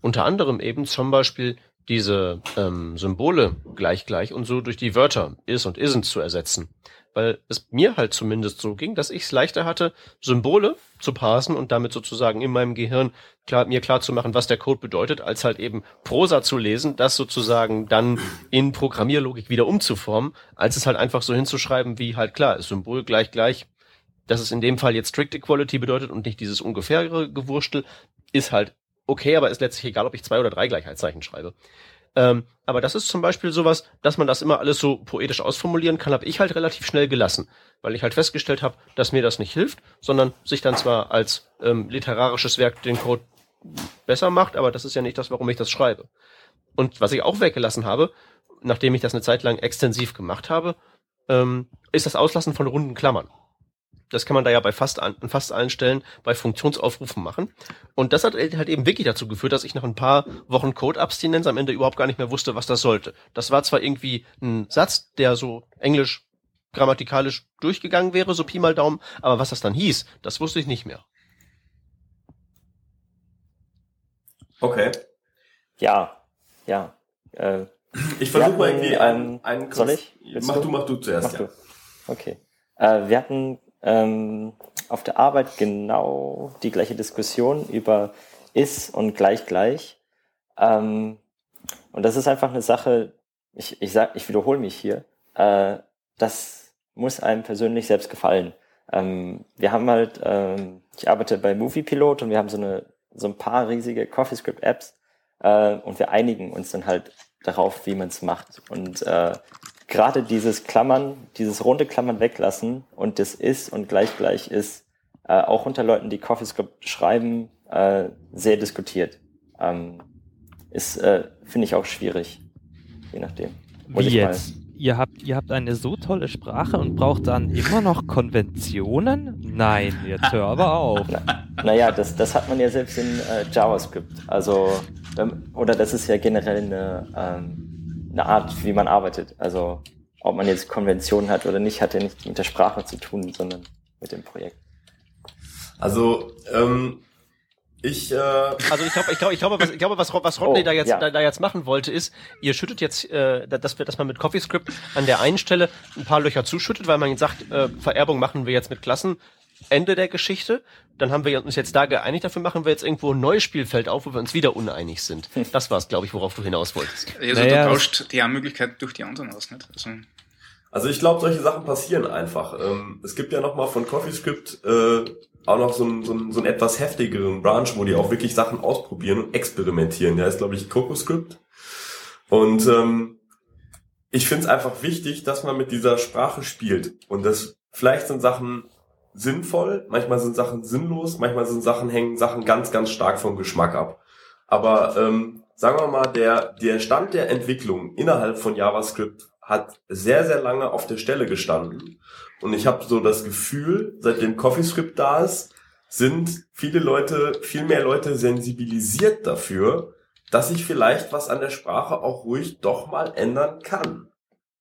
Unter anderem eben zum Beispiel diese ähm, Symbole gleich gleich und so durch die Wörter is und isn't zu ersetzen. Weil es mir halt zumindest so ging, dass ich es leichter hatte, Symbole zu parsen und damit sozusagen in meinem Gehirn klar, mir klar zu machen, was der Code bedeutet, als halt eben Prosa zu lesen, das sozusagen dann in Programmierlogik wieder umzuformen, als es halt einfach so hinzuschreiben, wie halt klar, ist Symbol gleich gleich, dass es in dem Fall jetzt Strict Equality bedeutet und nicht dieses ungefähre Gewurstel, ist halt okay, aber ist letztlich egal, ob ich zwei oder drei Gleichheitszeichen schreibe. Ähm, aber das ist zum Beispiel sowas, dass man das immer alles so poetisch ausformulieren kann, habe ich halt relativ schnell gelassen, weil ich halt festgestellt habe, dass mir das nicht hilft, sondern sich dann zwar als ähm, literarisches Werk den Code besser macht, aber das ist ja nicht das, warum ich das schreibe. Und was ich auch weggelassen habe, nachdem ich das eine Zeit lang extensiv gemacht habe, ähm, ist das Auslassen von runden Klammern. Das kann man da ja bei fast, an, fast allen Stellen bei Funktionsaufrufen machen. Und das hat halt eben wirklich dazu geführt, dass ich nach ein paar Wochen Code-Abstinenz am Ende überhaupt gar nicht mehr wusste, was das sollte. Das war zwar irgendwie ein Satz, der so englisch grammatikalisch durchgegangen wäre, so Pi mal Daumen, aber was das dann hieß, das wusste ich nicht mehr. Okay. Ja, ja. Äh, ich versuche mal irgendwie einen, einen Soll ich? mach du? mach du zuerst, mach ja. Du. Okay. Äh, wir hatten ähm, auf der Arbeit genau die gleiche Diskussion über ist und gleich gleich. Ähm, und das ist einfach eine Sache, ich, ich sag, ich wiederhole mich hier, äh, das muss einem persönlich selbst gefallen. Ähm, wir haben halt, ähm, ich arbeite bei Movie Pilot und wir haben so eine, so ein paar riesige CoffeeScript Apps äh, und wir einigen uns dann halt darauf, wie man es macht. Und äh, gerade dieses Klammern, dieses runde Klammern weglassen und das ist und gleich gleich ist, äh, auch unter Leuten, die CoffeeScript schreiben, äh, sehr diskutiert. Ähm, ist, äh, finde ich auch schwierig. Je nachdem. Muss Wie jetzt? Ihr habt, ihr habt eine so tolle Sprache und braucht dann immer noch Konventionen? Nein, jetzt hör aber auf. Na, naja, das, das hat man ja selbst in äh, JavaScript. Also, oder das ist ja generell eine, ähm, eine Art, wie man arbeitet. Also ob man jetzt Konventionen hat oder nicht, hat ja nicht mit der Sprache zu tun, sondern mit dem Projekt. Also ähm, ich, äh also ich glaube, ich glaube, ich glaube, was, ich glaube, was, was Rodney oh, da jetzt ja. da, da, jetzt machen wollte, ist, ihr schüttet jetzt, äh, dass wir, dass man mit CoffeeScript an der einen Stelle ein paar Löcher zuschüttet, weil man jetzt sagt, äh, Vererbung machen wir jetzt mit Klassen. Ende der Geschichte. Dann haben wir uns jetzt da geeinigt, dafür machen wir jetzt irgendwo ein neues Spielfeld auf, wo wir uns wieder uneinig sind. Hm. Das war's, glaube ich, worauf du hinaus wolltest. Also naja, du tauscht die eine Möglichkeit durch die anderen aus, nicht? Also, also ich glaube, solche Sachen passieren einfach. Ähm, es gibt ja noch mal von CoffeeScript äh, auch noch so einen, so, einen, so einen etwas heftigeren Branch, wo die auch wirklich Sachen ausprobieren und experimentieren. Der ist, glaube ich, CocoScript. Und ähm, ich finde es einfach wichtig, dass man mit dieser Sprache spielt. Und das vielleicht sind Sachen sinnvoll, manchmal sind Sachen sinnlos, manchmal sind Sachen hängen Sachen ganz, ganz stark vom Geschmack ab. Aber ähm, sagen wir mal, der, der Stand der Entwicklung innerhalb von JavaScript hat sehr, sehr lange auf der Stelle gestanden. Und ich habe so das Gefühl, seitdem CoffeeScript da ist, sind viele Leute, viel mehr Leute sensibilisiert dafür, dass sich vielleicht was an der Sprache auch ruhig doch mal ändern kann.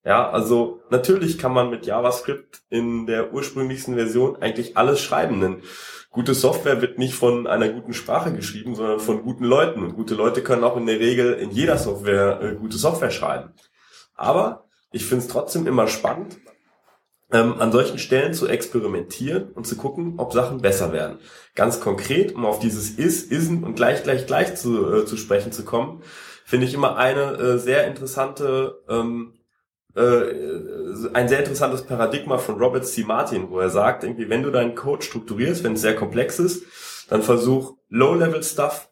Ja, also natürlich kann man mit JavaScript in der ursprünglichsten Version eigentlich alles schreiben. Denn gute Software wird nicht von einer guten Sprache geschrieben, sondern von guten Leuten. Und gute Leute können auch in der Regel in jeder Software äh, gute Software schreiben. Aber ich finde es trotzdem immer spannend, ähm, an solchen Stellen zu experimentieren und zu gucken, ob Sachen besser werden. Ganz konkret, um auf dieses Is, Isen und gleich, gleich, gleich zu, äh, zu sprechen zu kommen, finde ich immer eine äh, sehr interessante, ähm, äh, ein sehr interessantes Paradigma von Robert C. Martin, wo er sagt, irgendwie, wenn du deinen Code strukturierst, wenn es sehr komplex ist, dann versuch Low-Level-Stuff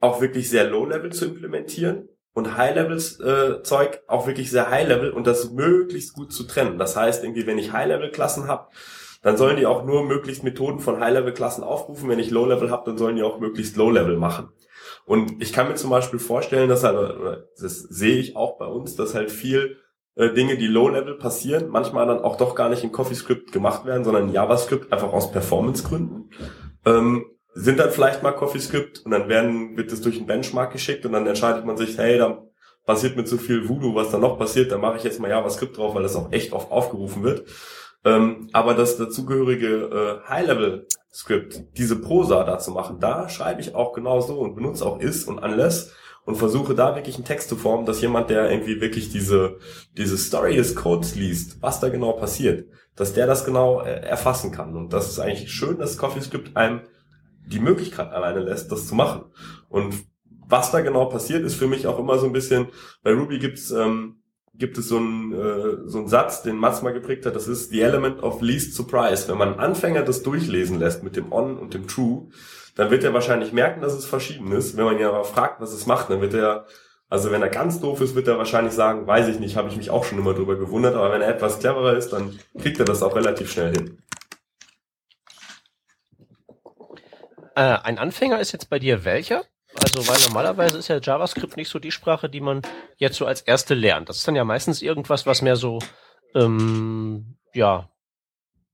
auch wirklich sehr Low-Level zu implementieren und High-Level-Zeug äh, auch wirklich sehr High-Level und das möglichst gut zu trennen. Das heißt, irgendwie, wenn ich High-Level-Klassen habe, dann sollen die auch nur möglichst Methoden von High-Level-Klassen aufrufen. Wenn ich Low-Level habe, dann sollen die auch möglichst Low-Level machen. Und ich kann mir zum Beispiel vorstellen, dass halt, das sehe ich auch bei uns, dass halt viel äh, Dinge, die Low-Level passieren, manchmal dann auch doch gar nicht in CoffeeScript gemacht werden, sondern in JavaScript einfach aus Performance-Gründen. Ähm, sind dann vielleicht mal CoffeeScript und dann werden, wird es durch einen Benchmark geschickt und dann entscheidet man sich, hey, da passiert mit so viel Voodoo, was da noch passiert, dann mache ich jetzt mal JavaScript drauf, weil das auch echt oft aufgerufen wird. Ähm, aber das dazugehörige äh, High-Level-Script, diese Prosa da zu machen, da schreibe ich auch genau so und benutze auch is und unless und versuche da wirklich einen Text zu formen, dass jemand, der irgendwie wirklich diese, diese Story des Codes liest, was da genau passiert, dass der das genau äh, erfassen kann. Und das ist eigentlich schön, dass CoffeeScript einem die Möglichkeit alleine lässt, das zu machen. Und was da genau passiert, ist für mich auch immer so ein bisschen, bei Ruby gibt's ähm, gibt es so einen, äh, so einen Satz, den Mats mal geprägt hat, das ist the element of least surprise. Wenn man Anfänger das durchlesen lässt mit dem on und dem true, dann wird er wahrscheinlich merken, dass es verschieden ist. Wenn man ihn aber fragt, was es macht, dann wird er, also wenn er ganz doof ist, wird er wahrscheinlich sagen, weiß ich nicht, habe ich mich auch schon immer drüber gewundert, aber wenn er etwas cleverer ist, dann kriegt er das auch relativ schnell hin. Äh, ein Anfänger ist jetzt bei dir welcher? Also, weil normalerweise ist ja JavaScript nicht so die Sprache, die man jetzt so als erste lernt. Das ist dann ja meistens irgendwas, was mehr so, ähm, ja,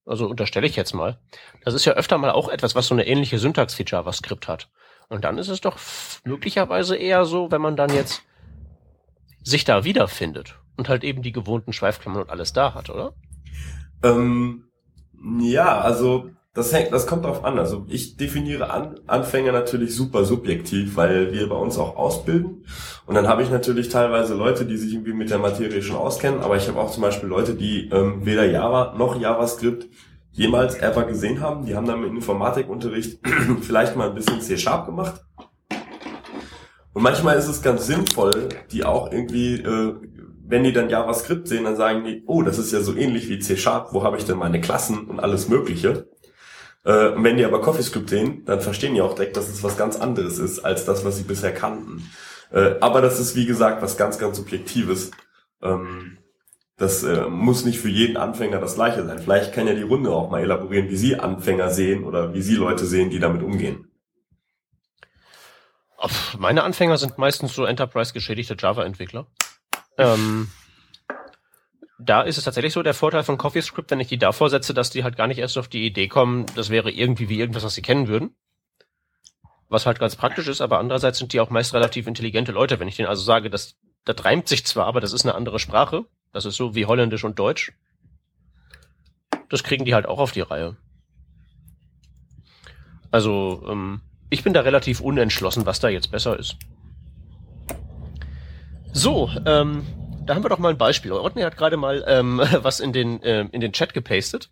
also unterstelle ich jetzt mal, das ist ja öfter mal auch etwas, was so eine ähnliche Syntax wie JavaScript hat. Und dann ist es doch möglicherweise eher so, wenn man dann jetzt sich da wiederfindet und halt eben die gewohnten Schweifklammern und alles da hat, oder? Ähm, ja, also das hängt, das kommt drauf an. Also ich definiere an, Anfänger natürlich super subjektiv, weil wir bei uns auch ausbilden. Und dann habe ich natürlich teilweise Leute, die sich irgendwie mit der Materie schon auskennen, aber ich habe auch zum Beispiel Leute, die ähm, weder Java noch JavaScript jemals ever gesehen haben. Die haben dann im Informatikunterricht vielleicht mal ein bisschen C-Sharp gemacht. Und manchmal ist es ganz sinnvoll, die auch irgendwie, äh, wenn die dann JavaScript sehen, dann sagen die, oh, das ist ja so ähnlich wie C-Sharp, wo habe ich denn meine Klassen und alles Mögliche. Äh, wenn die aber CoffeeScript sehen, dann verstehen die auch direkt, dass es was ganz anderes ist, als das, was sie bisher kannten. Äh, aber das ist, wie gesagt, was ganz, ganz Subjektives. Ähm, das äh, muss nicht für jeden Anfänger das gleiche sein. Vielleicht kann ja die Runde auch mal elaborieren, wie sie Anfänger sehen oder wie sie Leute sehen, die damit umgehen. Meine Anfänger sind meistens so Enterprise-geschädigte Java-Entwickler. Ähm, da ist es tatsächlich so der Vorteil von CoffeeScript, wenn ich die davor setze, dass die halt gar nicht erst auf die Idee kommen, das wäre irgendwie wie irgendwas, was sie kennen würden. Was halt ganz praktisch ist, aber andererseits sind die auch meist relativ intelligente Leute. Wenn ich denen also sage, das, das reimt sich zwar, aber das ist eine andere Sprache. Das ist so wie Holländisch und Deutsch. Das kriegen die halt auch auf die Reihe. Also, ähm, ich bin da relativ unentschlossen, was da jetzt besser ist. So, ähm, da haben wir doch mal ein Beispiel. Rodney hat gerade mal ähm, was in den, äh, in den Chat gepastet.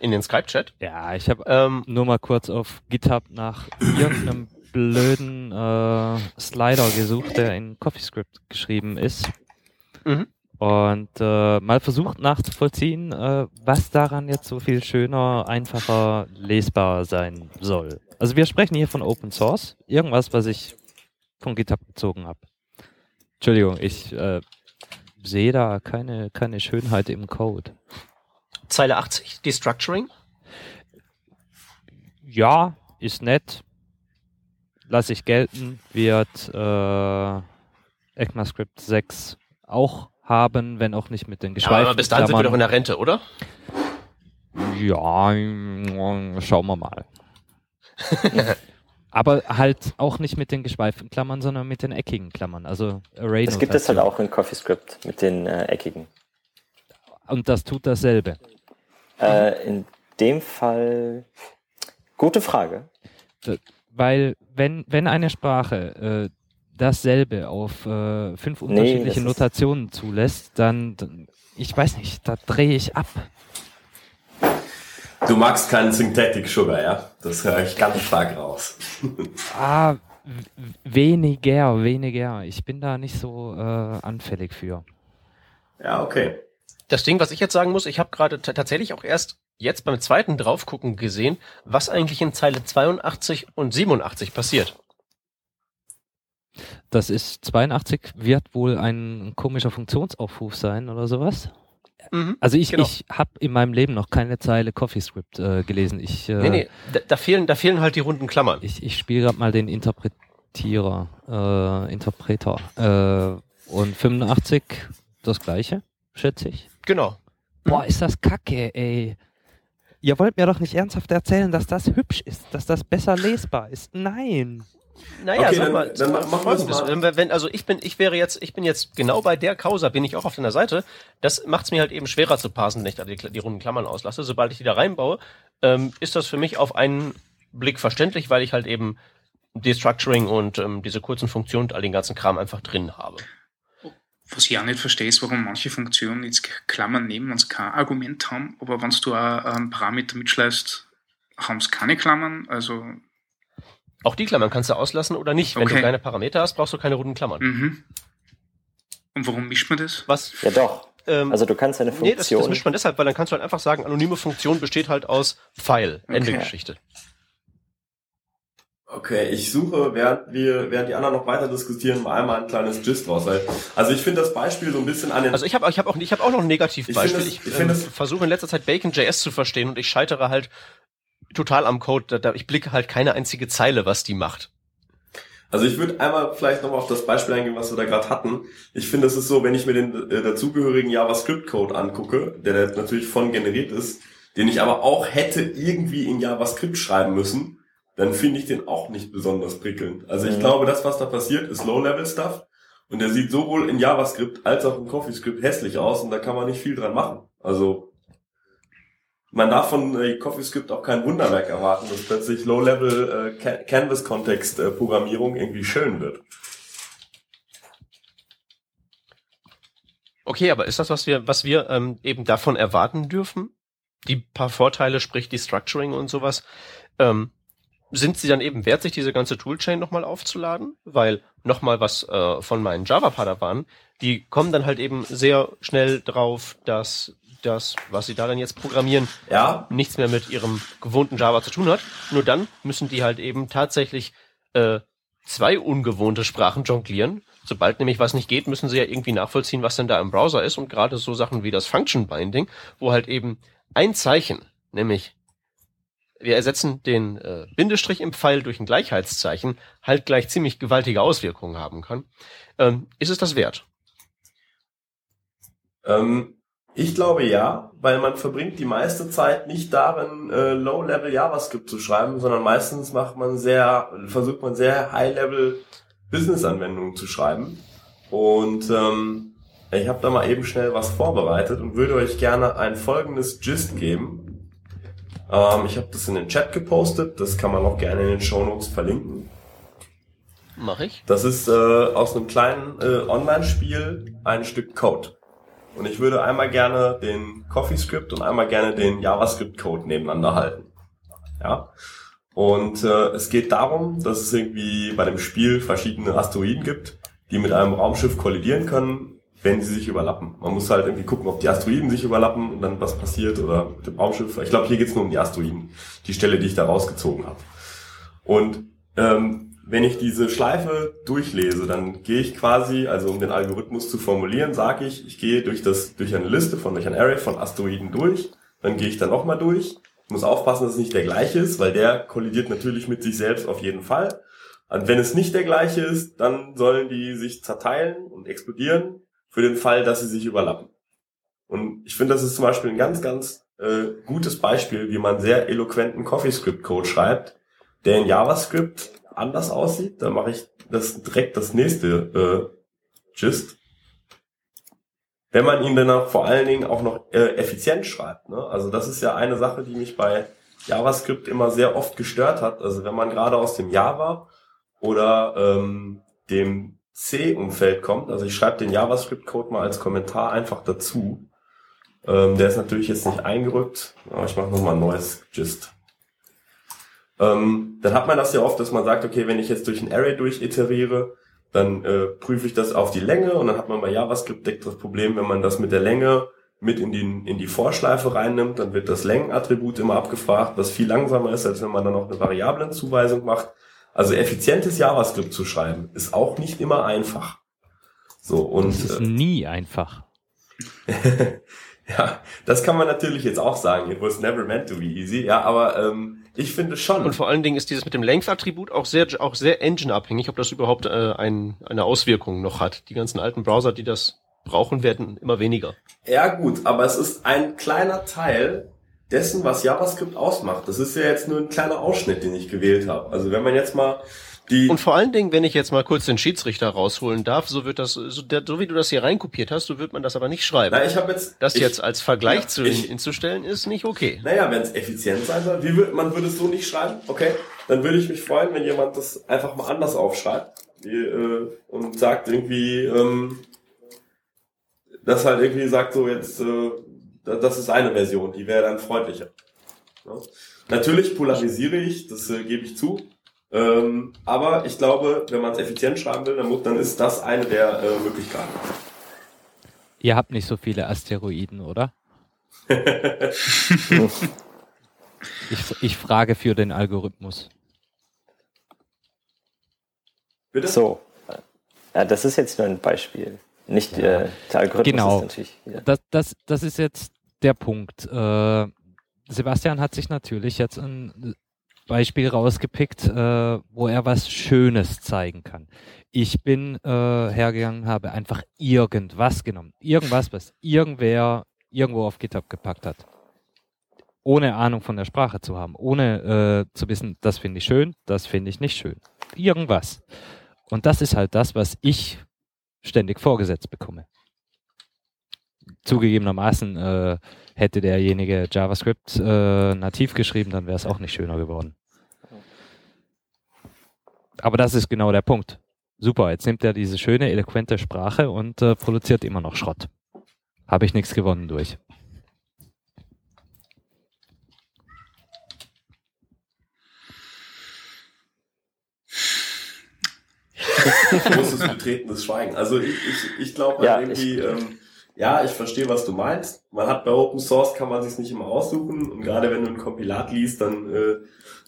In den Skype-Chat. Ja, ich habe ähm, nur mal kurz auf GitHub nach irgendeinem blöden äh, Slider gesucht, der in CoffeeScript geschrieben ist. Mhm. Und äh, mal versucht nachzuvollziehen, äh, was daran jetzt so viel schöner, einfacher, lesbar sein soll. Also wir sprechen hier von Open Source, irgendwas, was ich von GitHub bezogen habe. Entschuldigung, ich äh, sehe da keine, keine Schönheit im Code. Zeile 80, Destructuring? Ja, ist nett. Lasse ich gelten. Wird äh, ECMAScript 6 auch haben, wenn auch nicht mit den geschweiften ja, aber bis dahin sind wir doch in der Rente, oder? Ja, schauen wir mal. Aber halt auch nicht mit den geschweiften Klammern, sondern mit den eckigen Klammern. Also Array. Das gibt es halt auch in CoffeeScript mit den äh, eckigen. Und das tut dasselbe. Äh, in dem Fall, gute Frage. Weil wenn, wenn eine Sprache äh, dasselbe auf äh, fünf unterschiedliche nee, Notationen zulässt, dann, dann, ich weiß nicht, da drehe ich ab. Du magst keinen Syntactic Sugar, ja? Das höre ich ganz stark raus. ah, weniger, weniger. Ich bin da nicht so äh, anfällig für. Ja, okay. Das Ding, was ich jetzt sagen muss, ich habe gerade tatsächlich auch erst jetzt beim zweiten draufgucken gesehen, was eigentlich in Zeile 82 und 87 passiert. Das ist 82 wird wohl ein komischer Funktionsaufruf sein oder sowas. Mhm, also ich, genau. ich habe in meinem Leben noch keine Zeile CoffeeScript äh, gelesen. Ich, äh, nee, nee, da, da, fehlen, da fehlen halt die runden Klammern. Ich, ich spiele gerade mal den Interpretierer, äh, Interpreter. Äh, und 85 das gleiche, schätze ich. Genau. Boah, ist das kacke, ey. Ihr wollt mir doch nicht ernsthaft erzählen, dass das hübsch ist, dass das besser lesbar ist. Nein. Naja, okay, sag dann, mal, dann machen folgendes. Mal. Wenn, also ich bin, ich wäre jetzt, ich bin jetzt genau bei der Causa, bin ich auch auf deiner Seite. Das macht es mir halt eben schwerer zu parsen, wenn ich da die, die runden Klammern auslasse. Sobald ich die da reinbaue, ähm, ist das für mich auf einen Blick verständlich, weil ich halt eben Destructuring und ähm, diese kurzen Funktionen und all den ganzen Kram einfach drin habe. Was ich auch nicht verstehe, ist, warum manche Funktionen jetzt Klammern nehmen, wenn sie kein Argument haben, aber wenn du auch einen Parameter mitschleißt, haben sie keine Klammern. Also auch die Klammern kannst du auslassen oder nicht. Wenn okay. du keine Parameter hast, brauchst du keine runden Klammern. Mhm. Und warum mischt man das? Was? Ja doch. Ähm, also du kannst eine Funktion. Nee, das, das mischt man deshalb, weil dann kannst du halt einfach sagen, anonyme Funktion besteht halt aus File. Okay. Ende Geschichte. Okay, ich suche, während wir, während die anderen noch weiter diskutieren, mal einmal ein kleines Gist raus. Also ich finde das Beispiel so ein bisschen an den. Also ich habe ich hab auch, ich hab auch noch ein Negativbeispiel. Ich, ich, ich ähm, versuche in letzter Zeit Bacon.js zu verstehen und ich scheitere halt total am Code. Da, ich blicke halt keine einzige Zeile, was die macht. Also ich würde einmal vielleicht nochmal auf das Beispiel eingehen, was wir da gerade hatten. Ich finde, es ist so, wenn ich mir den äh, dazugehörigen JavaScript-Code angucke, der natürlich von generiert ist, den ich aber auch hätte irgendwie in JavaScript schreiben müssen, dann finde ich den auch nicht besonders prickelnd. Also ich mhm. glaube, das, was da passiert, ist Low-Level-Stuff. Und der sieht sowohl in JavaScript als auch in CoffeeScript hässlich aus und da kann man nicht viel dran machen. Also man darf von äh, CoffeeScript auch kein Wunderwerk erwarten, dass plötzlich Low-Level äh, Canvas-Kontext-Programmierung äh, irgendwie schön wird. Okay, aber ist das, was wir, was wir ähm, eben davon erwarten dürfen? Die paar Vorteile, sprich die Structuring und sowas, ähm, sind sie dann eben wert, sich diese ganze Toolchain nochmal aufzuladen? Weil nochmal was äh, von meinen Java-Padawan, die kommen dann halt eben sehr schnell drauf, dass das, was sie da dann jetzt programmieren, ja. nichts mehr mit ihrem gewohnten Java zu tun hat. Nur dann müssen die halt eben tatsächlich äh, zwei ungewohnte Sprachen jonglieren. Sobald nämlich was nicht geht, müssen sie ja irgendwie nachvollziehen, was denn da im Browser ist. Und gerade so Sachen wie das Function Binding, wo halt eben ein Zeichen, nämlich wir ersetzen den äh, Bindestrich im Pfeil durch ein Gleichheitszeichen, halt gleich ziemlich gewaltige Auswirkungen haben kann. Ähm, ist es das wert? Ähm, ich glaube ja, weil man verbringt die meiste Zeit nicht darin, äh, Low-Level JavaScript zu schreiben, sondern meistens macht man sehr, versucht man sehr High-Level Business-Anwendungen zu schreiben. Und ähm, ich habe da mal eben schnell was vorbereitet und würde euch gerne ein folgendes Gist geben. Ähm, ich habe das in den Chat gepostet, das kann man auch gerne in den Show Notes verlinken. Mach ich. Das ist äh, aus einem kleinen äh, Online-Spiel ein Stück Code. Und ich würde einmal gerne den CoffeeScript und einmal gerne den JavaScript-Code nebeneinander halten. Ja. Und äh, es geht darum, dass es irgendwie bei dem Spiel verschiedene Asteroiden gibt, die mit einem Raumschiff kollidieren können, wenn sie sich überlappen. Man muss halt irgendwie gucken, ob die Asteroiden sich überlappen und dann was passiert oder mit dem Raumschiff. Ich glaube, hier geht es nur um die Asteroiden, die Stelle, die ich da rausgezogen habe. Und ähm, wenn ich diese Schleife durchlese, dann gehe ich quasi, also um den Algorithmus zu formulieren, sage ich, ich gehe durch das durch eine Liste von durch ein Array von Asteroiden durch, dann gehe ich da nochmal durch. Ich muss aufpassen, dass es nicht der gleiche ist, weil der kollidiert natürlich mit sich selbst auf jeden Fall. Und wenn es nicht der gleiche ist, dann sollen die sich zerteilen und explodieren für den Fall, dass sie sich überlappen. Und ich finde, das ist zum Beispiel ein ganz, ganz äh, gutes Beispiel, wie man sehr eloquenten CoffeeScript-Code schreibt, der in JavaScript anders aussieht, dann mache ich das direkt das nächste äh, Gist. wenn man ihn dann vor allen Dingen auch noch äh, effizient schreibt. Ne? Also das ist ja eine Sache, die mich bei JavaScript immer sehr oft gestört hat. Also wenn man gerade aus dem Java oder ähm, dem C-Umfeld kommt, also ich schreibe den JavaScript-Code mal als Kommentar einfach dazu. Ähm, der ist natürlich jetzt nicht eingerückt, aber ich mache nochmal ein neues Gist. Ähm, dann hat man das ja oft, dass man sagt, okay, wenn ich jetzt durch ein Array durchiteriere, dann äh, prüfe ich das auf die Länge und dann hat man bei JavaScript deckt das Problem, wenn man das mit der Länge mit in die, in die Vorschleife reinnimmt, dann wird das Längenattribut immer abgefragt, was viel langsamer ist, als wenn man dann noch eine Variablenzuweisung macht. Also effizientes JavaScript zu schreiben, ist auch nicht immer einfach. So, und, das ist äh, nie einfach. ja, das kann man natürlich jetzt auch sagen. It was never meant to be easy. Ja, aber ähm, ich finde schon. Und vor allen Dingen ist dieses mit dem Length-Attribut auch sehr, auch sehr engine-abhängig, ob das überhaupt äh, ein, eine Auswirkung noch hat. Die ganzen alten Browser, die das brauchen, werden immer weniger. Ja gut, aber es ist ein kleiner Teil dessen, was JavaScript ausmacht. Das ist ja jetzt nur ein kleiner Ausschnitt, den ich gewählt habe. Also wenn man jetzt mal die und vor allen Dingen, wenn ich jetzt mal kurz den Schiedsrichter rausholen darf, so wird das, so, so wie du das hier reinkopiert hast, so wird man das aber nicht schreiben. Na, ich habe jetzt das ich, jetzt als Vergleich ja, zu ich, hinzustellen ist nicht okay. Naja, wenn es effizient sein soll, wie man würde es so nicht schreiben, okay? Dann würde ich mich freuen, wenn jemand das einfach mal anders aufschreibt die, äh, und sagt irgendwie, ähm, das halt irgendwie sagt so jetzt, äh, das ist eine Version, die wäre dann freundlicher. Ja. Natürlich polarisiere ich, das äh, gebe ich zu. Ähm, aber ich glaube, wenn man es effizient schreiben will, dann, muss, dann ist das eine der äh, Möglichkeiten. Ihr habt nicht so viele Asteroiden, oder? ich, ich frage für den Algorithmus. Bitte? So. Ja, das ist jetzt nur ein Beispiel. Nicht ja. äh, der Algorithmus genau. ist natürlich. Ja. Das, das, das ist jetzt der Punkt. Äh, Sebastian hat sich natürlich jetzt ein Beispiel rausgepickt, äh, wo er was Schönes zeigen kann. Ich bin äh, hergegangen, habe einfach irgendwas genommen. Irgendwas, was irgendwer irgendwo auf GitHub gepackt hat. Ohne Ahnung von der Sprache zu haben. Ohne äh, zu wissen, das finde ich schön, das finde ich nicht schön. Irgendwas. Und das ist halt das, was ich ständig vorgesetzt bekomme. Zugegebenermaßen äh, hätte derjenige JavaScript äh, nativ geschrieben, dann wäre es auch nicht schöner geworden. Aber das ist genau der Punkt. Super, jetzt nimmt er diese schöne, eloquente Sprache und äh, produziert immer noch Schrott. Habe ich nichts gewonnen durch. großes betretenes Schweigen. Also ich, ich, ich glaube ja, irgendwie, ich, ähm, ja, ich verstehe, was du meinst. Man hat bei Open Source kann man sich nicht immer aussuchen und gerade wenn du ein Kompilat liest, dann äh,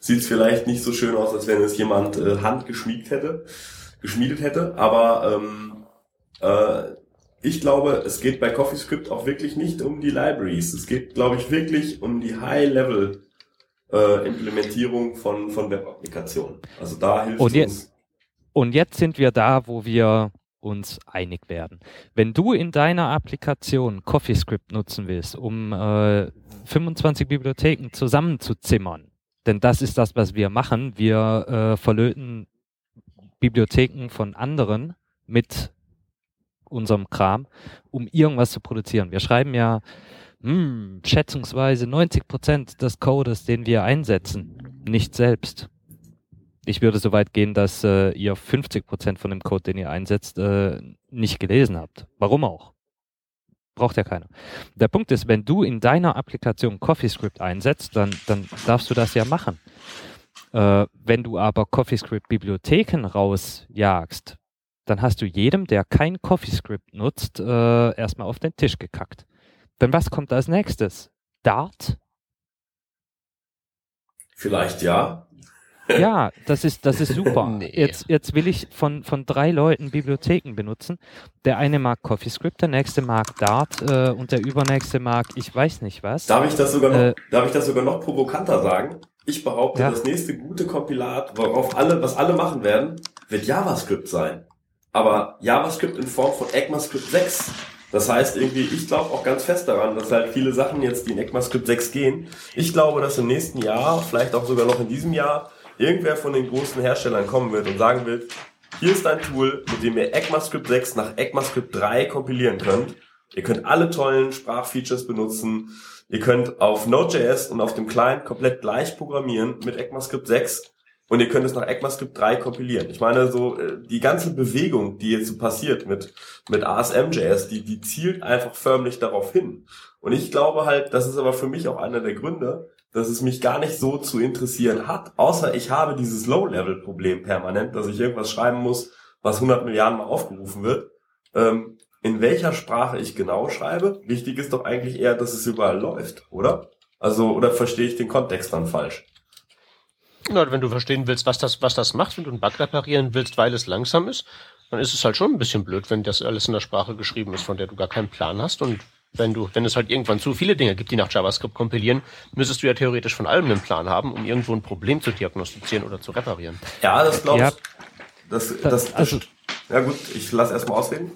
sieht es vielleicht nicht so schön aus, als wenn es jemand äh, handgeschmiedet hätte, geschmiedet hätte. Aber ähm, äh, ich glaube, es geht bei CoffeeScript auch wirklich nicht um die Libraries. Es geht, glaube ich, wirklich um die High-Level äh, Implementierung von, von Web-Applikationen. Also da hilft und uns. Und jetzt sind wir da, wo wir uns einig werden. Wenn du in deiner Applikation CoffeeScript nutzen willst, um äh, 25 Bibliotheken zusammenzuzimmern, denn das ist das, was wir machen, wir äh, verlöten Bibliotheken von anderen mit unserem Kram, um irgendwas zu produzieren. Wir schreiben ja mh, hm, schätzungsweise 90 Prozent des Codes, den wir einsetzen, nicht selbst ich würde so weit gehen, dass äh, ihr 50 Prozent von dem Code, den ihr einsetzt, äh, nicht gelesen habt. Warum auch? Braucht ja keiner. Der Punkt ist, wenn du in deiner Applikation CoffeeScript einsetzt, dann, dann darfst du das ja machen. Äh, wenn du aber CoffeeScript Bibliotheken rausjagst, dann hast du jedem, der kein CoffeeScript nutzt, äh, erstmal auf den Tisch gekackt. Denn was kommt als nächstes? Dart? Vielleicht ja. Ja, das ist, das ist super. nee. Jetzt, jetzt will ich von, von drei Leuten Bibliotheken benutzen. Der eine mag CoffeeScript, der nächste mag Dart äh, und der übernächste mag ich weiß nicht was. Darf ich das sogar noch, äh, darf ich das sogar noch provokanter sagen? Ich behaupte, ja. das nächste gute Kompilat, worauf alle, was alle machen werden, wird JavaScript sein. Aber JavaScript in Form von ECMAScript 6. Das heißt irgendwie, ich glaube auch ganz fest daran, dass halt viele Sachen jetzt, die in ECMAScript 6 gehen. Ich glaube, dass im nächsten Jahr, vielleicht auch sogar noch in diesem Jahr, irgendwer von den großen Herstellern kommen wird und sagen wird, hier ist ein Tool, mit dem ihr ECMAScript 6 nach ECMAScript 3 kompilieren könnt Ihr könnt alle tollen Sprachfeatures benutzen. Ihr könnt auf Node.js und auf dem Client komplett gleich programmieren mit ECMAScript 6 und ihr könnt es nach ECMAScript 3 kompilieren. Ich meine, so äh, die ganze Bewegung, die jetzt so passiert mit, mit ASM.js, die, die zielt einfach förmlich darauf hin. Und ich glaube halt, das ist aber für mich auch einer der Gründe, dass es mich gar nicht so zu interessieren hat, außer ich habe dieses Low-Level-Problem permanent, dass ich irgendwas schreiben muss, was 100 Milliarden Mal aufgerufen wird. Ähm, in welcher Sprache ich genau schreibe. Wichtig ist doch eigentlich eher, dass es überall läuft, oder? Also, oder verstehe ich den Kontext dann falsch? Na, wenn du verstehen willst, was das, was das macht, wenn du einen Bug reparieren willst, weil es langsam ist, dann ist es halt schon ein bisschen blöd, wenn das alles in der Sprache geschrieben ist, von der du gar keinen Plan hast. Und wenn du, wenn es halt irgendwann zu viele Dinge gibt, die nach JavaScript kompilieren, müsstest du ja theoretisch von allem einen Plan haben, um irgendwo ein Problem zu diagnostizieren oder zu reparieren. Ja, das glaube ich. Ja. Das, das, das, also, ja gut, ich lasse erstmal ausreden.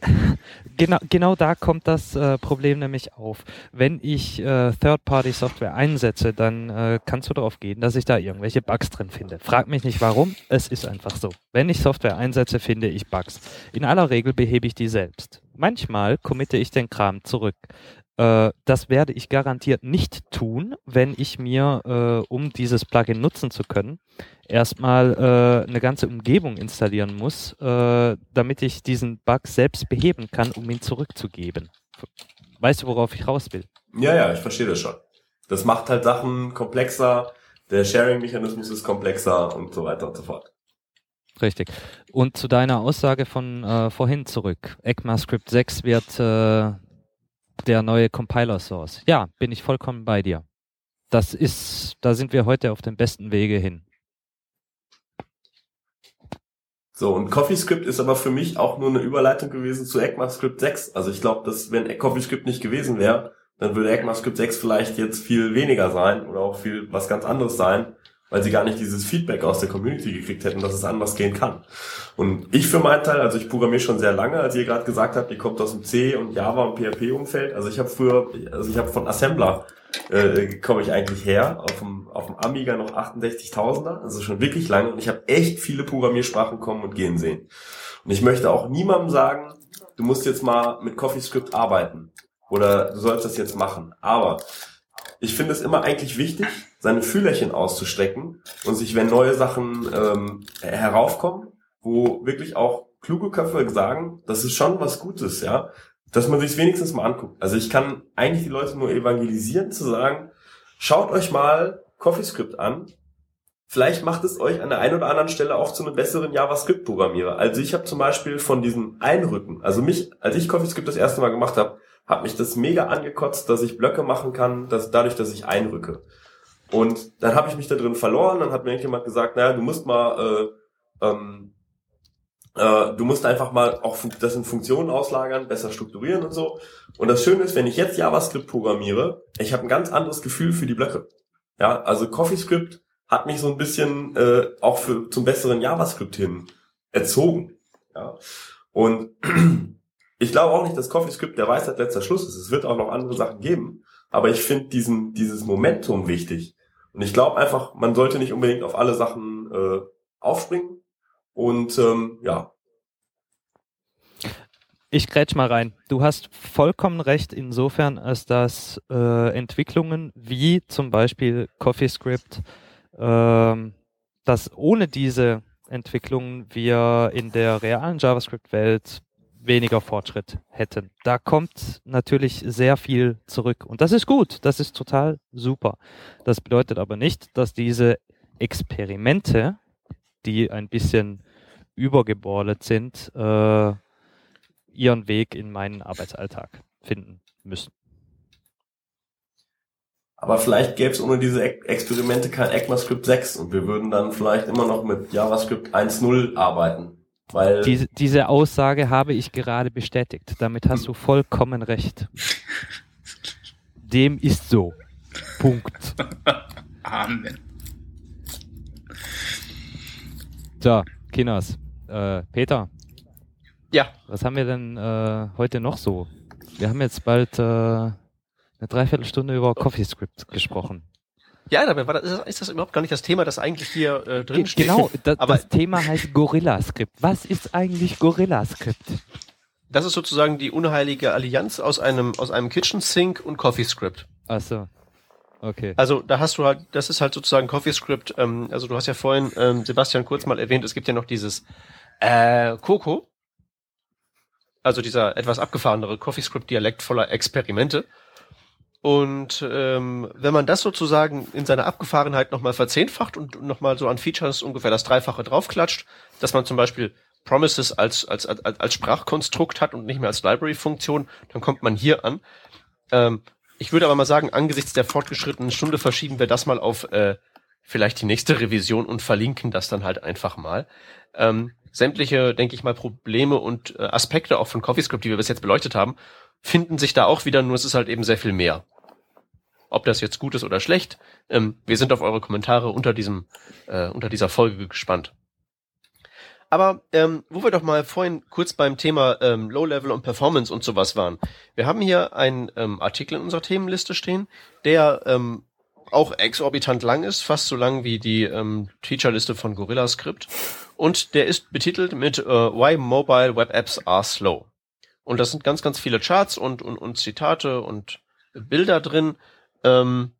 Genau, genau da kommt das äh, Problem nämlich auf. Wenn ich äh, Third-Party-Software einsetze, dann äh, kannst du darauf gehen, dass ich da irgendwelche Bugs drin finde. Frag mich nicht warum, es ist einfach so. Wenn ich Software einsetze, finde ich Bugs. In aller Regel behebe ich die selbst. Manchmal committe ich den Kram zurück. Äh, das werde ich garantiert nicht tun, wenn ich mir, äh, um dieses Plugin nutzen zu können, erstmal äh, eine ganze Umgebung installieren muss, äh, damit ich diesen Bug selbst beheben kann, um ihn zurückzugeben. Weißt du, worauf ich raus will? Ja, ja, ich verstehe das schon. Das macht halt Sachen komplexer, der Sharing-Mechanismus ist komplexer und so weiter und so fort. Richtig. Und zu deiner Aussage von äh, vorhin zurück. ECMAScript 6 wird äh, der neue Compiler-Source. Ja, bin ich vollkommen bei dir. Das ist, da sind wir heute auf dem besten Wege hin. So, und CoffeeScript ist aber für mich auch nur eine Überleitung gewesen zu ECMAScript 6. Also ich glaube, dass wenn CoffeeScript nicht gewesen wäre, dann würde ECMAScript 6 vielleicht jetzt viel weniger sein oder auch viel was ganz anderes sein weil sie gar nicht dieses Feedback aus der Community gekriegt hätten, dass es anders gehen kann. Und ich für meinen Teil, also ich programmiere schon sehr lange, als ihr gerade gesagt habt, ihr kommt aus dem C und Java und PHP Umfeld. Also ich habe früher, also ich habe von Assembler äh, komme ich eigentlich her, auf dem, auf dem Amiga noch 68.000er, also schon wirklich lange. Und ich habe echt viele Programmiersprachen kommen und gehen sehen. Und ich möchte auch niemandem sagen, du musst jetzt mal mit CoffeeScript arbeiten oder du sollst das jetzt machen. Aber ich finde es immer eigentlich wichtig, seine Fühlerchen auszustrecken und sich, wenn neue Sachen ähm, heraufkommen, wo wirklich auch kluge Köpfe sagen, das ist schon was Gutes, ja, dass man sich wenigstens mal anguckt. Also ich kann eigentlich die Leute nur evangelisieren, zu sagen, schaut euch mal CoffeeScript an. Vielleicht macht es euch an der einen oder anderen Stelle auch zu einem besseren JavaScript-Programmierer. Also ich habe zum Beispiel von diesem Einrücken, also mich, als ich CoffeeScript das erste Mal gemacht habe, hat mich das mega angekotzt, dass ich Blöcke machen kann, dass dadurch, dass ich einrücke. Und dann habe ich mich da drin verloren, dann hat mir irgendjemand gesagt, naja, du musst mal, äh, ähm, äh, du musst einfach mal auch das in Funktionen auslagern, besser strukturieren und so. Und das Schöne ist, wenn ich jetzt JavaScript programmiere, ich habe ein ganz anderes Gefühl für die Blöcke. Ja, also CoffeeScript hat mich so ein bisschen äh, auch für zum besseren JavaScript hin erzogen. Ja. Und ich glaube auch nicht, dass CoffeeScript der Weisheit letzter Schluss ist. Es wird auch noch andere Sachen geben. Aber ich finde diesen, dieses Momentum wichtig. Und ich glaube einfach, man sollte nicht unbedingt auf alle Sachen äh, aufspringen. Und ähm, ja. Ich grätsch mal rein. Du hast vollkommen recht insofern, als dass äh, Entwicklungen wie zum Beispiel CoffeeScript, äh, dass ohne diese Entwicklungen wir in der realen JavaScript-Welt weniger Fortschritt hätten. Da kommt natürlich sehr viel zurück. Und das ist gut, das ist total super. Das bedeutet aber nicht, dass diese Experimente, die ein bisschen übergebordet sind, äh, ihren Weg in meinen Arbeitsalltag finden müssen. Aber vielleicht gäbe es ohne diese Experimente kein ECMAScript 6 und wir würden dann vielleicht immer noch mit JavaScript 1.0 arbeiten. Weil diese, diese Aussage habe ich gerade bestätigt. Damit hast du vollkommen recht. Dem ist so. Punkt. Amen. So, Kinas. Äh, Peter. Ja. Was haben wir denn äh, heute noch so? Wir haben jetzt bald äh, eine Dreiviertelstunde über CoffeeScript gesprochen. Ja, dabei war das, ist das überhaupt gar nicht das Thema, das eigentlich hier äh, drin steht. Genau, das, Aber das Thema heißt Gorilla-Skript. Was ist eigentlich Gorilla-Skript? das ist sozusagen die unheilige Allianz aus einem, aus einem Kitchen Sink und CoffeeScript. Ach so. Okay. Also da hast du halt, das ist halt sozusagen CoffeeScript. Ähm, also du hast ja vorhin ähm, Sebastian kurz mal erwähnt, es gibt ja noch dieses äh, Coco. Also dieser etwas abgefahrenere CoffeeScript-Dialekt voller Experimente. Und ähm, wenn man das sozusagen in seiner Abgefahrenheit nochmal verzehnfacht und nochmal so an Features ungefähr das Dreifache draufklatscht, dass man zum Beispiel Promises als, als, als, als Sprachkonstrukt hat und nicht mehr als Library-Funktion, dann kommt man hier an. Ähm, ich würde aber mal sagen, angesichts der fortgeschrittenen Stunde verschieben wir das mal auf äh, vielleicht die nächste Revision und verlinken das dann halt einfach mal. Ähm, sämtliche, denke ich mal, Probleme und äh, Aspekte auch von CoffeeScript, die wir bis jetzt beleuchtet haben, finden sich da auch wieder, nur es ist halt eben sehr viel mehr. Ob das jetzt gut ist oder schlecht, ähm, wir sind auf eure Kommentare unter diesem, äh, unter dieser Folge gespannt. Aber ähm, wo wir doch mal vorhin kurz beim Thema ähm, Low Level und Performance und sowas waren. Wir haben hier einen ähm, Artikel in unserer Themenliste stehen, der ähm, auch exorbitant lang ist, fast so lang wie die ähm, Feature-Liste von Gorilla Script. Und der ist betitelt mit äh, Why Mobile Web Apps Are Slow. Und das sind ganz, ganz viele Charts und, und, und Zitate und Bilder drin. Ähm,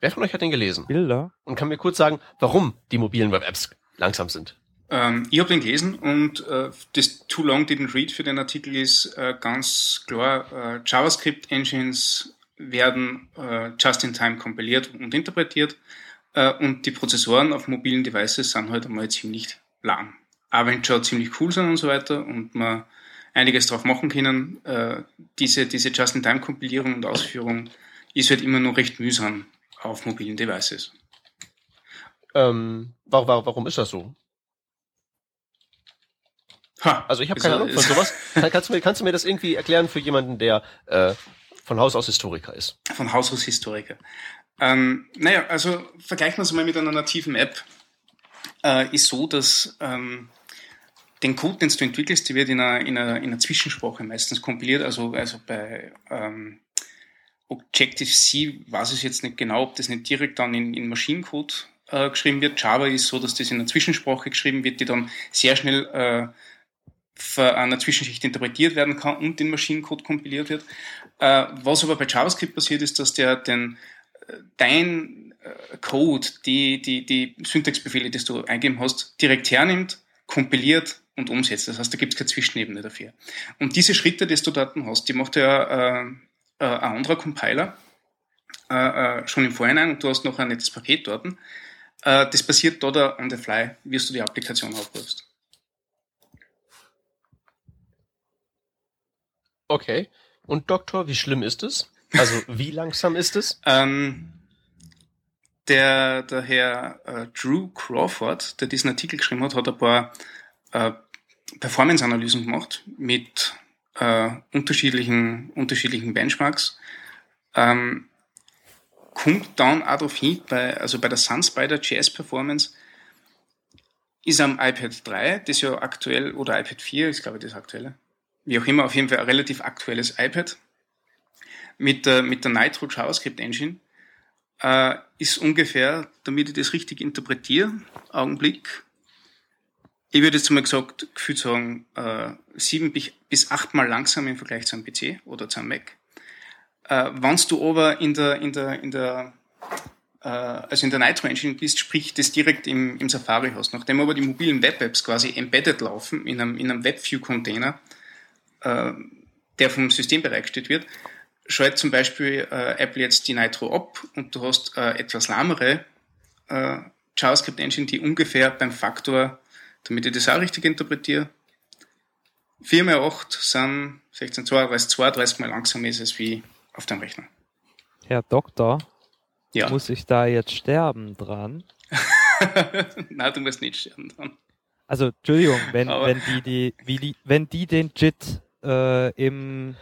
wer von euch hat den gelesen? Bilder? Und kann mir kurz sagen, warum die mobilen Web-Apps langsam sind? Ähm, ich habe den gelesen und äh, das Too Long Didn't Read für den Artikel ist äh, ganz klar, äh, JavaScript-Engines werden äh, just-in-time kompiliert und interpretiert äh, und die Prozessoren auf mobilen Devices sind halt einmal ziemlich lang. Aber wenn schon ziemlich cool sind und so weiter und man einiges drauf machen können, äh, diese, diese Just-in-Time-Kompilierung und Ausführung ist halt immer noch recht mühsam auf mobilen Devices. Ähm, warum, warum ist das so? Ha, also ich habe keine Ahnung von sowas. kannst, du mir, kannst du mir das irgendwie erklären für jemanden, der äh, von Haus aus Historiker ist? Von Haus aus Historiker. Ähm, naja, also vergleichen wir es mal mit einer nativen App. Äh, ist so, dass ähm, den Code, den du entwickelst, der wird in einer, in einer, in einer Zwischensprache meistens kompiliert. Also, also bei ähm, Objective-C weiß ich jetzt nicht genau, ob das nicht direkt dann in, in Maschinencode äh, geschrieben wird. Java ist so, dass das in einer Zwischensprache geschrieben wird, die dann sehr schnell äh, für einer Zwischenschicht interpretiert werden kann und in Maschinencode kompiliert wird. Äh, was aber bei JavaScript passiert ist, dass der den äh, dein Code, die, die, die Syntaxbefehle, die du eingeben hast, direkt hernimmt, kompiliert und umsetzt. Das heißt, da gibt es keine Zwischenebene dafür. Und diese Schritte, die du dort hast, die macht ja äh, äh, ein anderer Compiler äh, äh, schon im Vorhinein und du hast noch ein nettes Paket dort. Äh, das passiert dort on the fly, wie du die Applikation aufrufst. Okay. Und Doktor, wie schlimm ist es? Also wie langsam ist es? Ähm, der, der Herr äh, Drew Crawford, der diesen Artikel geschrieben hat, hat ein paar äh, Performance-Analysen gemacht mit äh, unterschiedlichen, unterschiedlichen Benchmarks. Ähm, kommt dann auch darauf hin, bei, also bei der Sunspider JS Performance ist am iPad 3, das ja aktuell, oder iPad 4 ist glaube ich das aktuelle, wie auch immer, auf jeden Fall ein relativ aktuelles iPad mit der, mit der Nitro JavaScript Engine äh, ist ungefähr, damit ich das richtig interpretiere, Augenblick, ich würde jetzt mal gesagt, gefühlt sagen, äh, sieben bis achtmal langsam im Vergleich zu einem PC oder zu einem Mac. Äh, Wenn du aber in der, in der, in der, äh, also in der Nitro Engine bist, sprich das direkt im, im Safari hast, nachdem aber die mobilen Web-Apps quasi embedded laufen in einem, in einem WebView-Container, äh, der vom System bereitgestellt wird, schaltet zum Beispiel äh, Apple jetzt die Nitro ab und du hast äh, etwas lahmere äh, JavaScript Engine, die ungefähr beim Faktor, damit ich das auch richtig interpretiere, 4 mal 8 sind 16, 32, 32 mal langsamer ist es wie auf dem Rechner. Herr Doktor, ja. muss ich da jetzt sterben dran? Nein, du musst nicht sterben dran. Also, Entschuldigung, wenn, wenn die, die, wie die, wenn die den JIT äh, im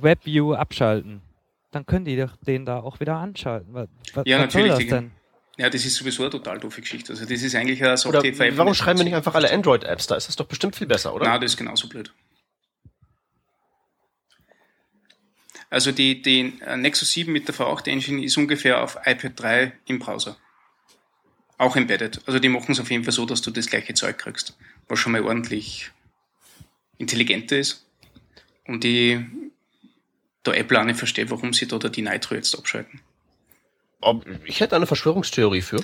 WebView abschalten, dann können die den da auch wieder anschalten. Was, ja, was natürlich. Soll das denn? Ja, das ist sowieso eine total doofe Geschichte. Also das ist eigentlich eine Software. Warum schreiben wir nicht einfach alle Android-Apps? Da ist das doch bestimmt viel besser, oder? Na, das ist genauso blöd. Also die, die äh, Nexus 7 mit der V8 Engine ist ungefähr auf iPad 3 im Browser. Auch embedded. Also die machen es auf jeden Fall so, dass du das gleiche Zeug kriegst. Was schon mal ordentlich intelligenter ist und ich da Apple auch nicht verstehe, warum sie da die Nitro jetzt abschalten. Ich hätte eine Verschwörungstheorie für.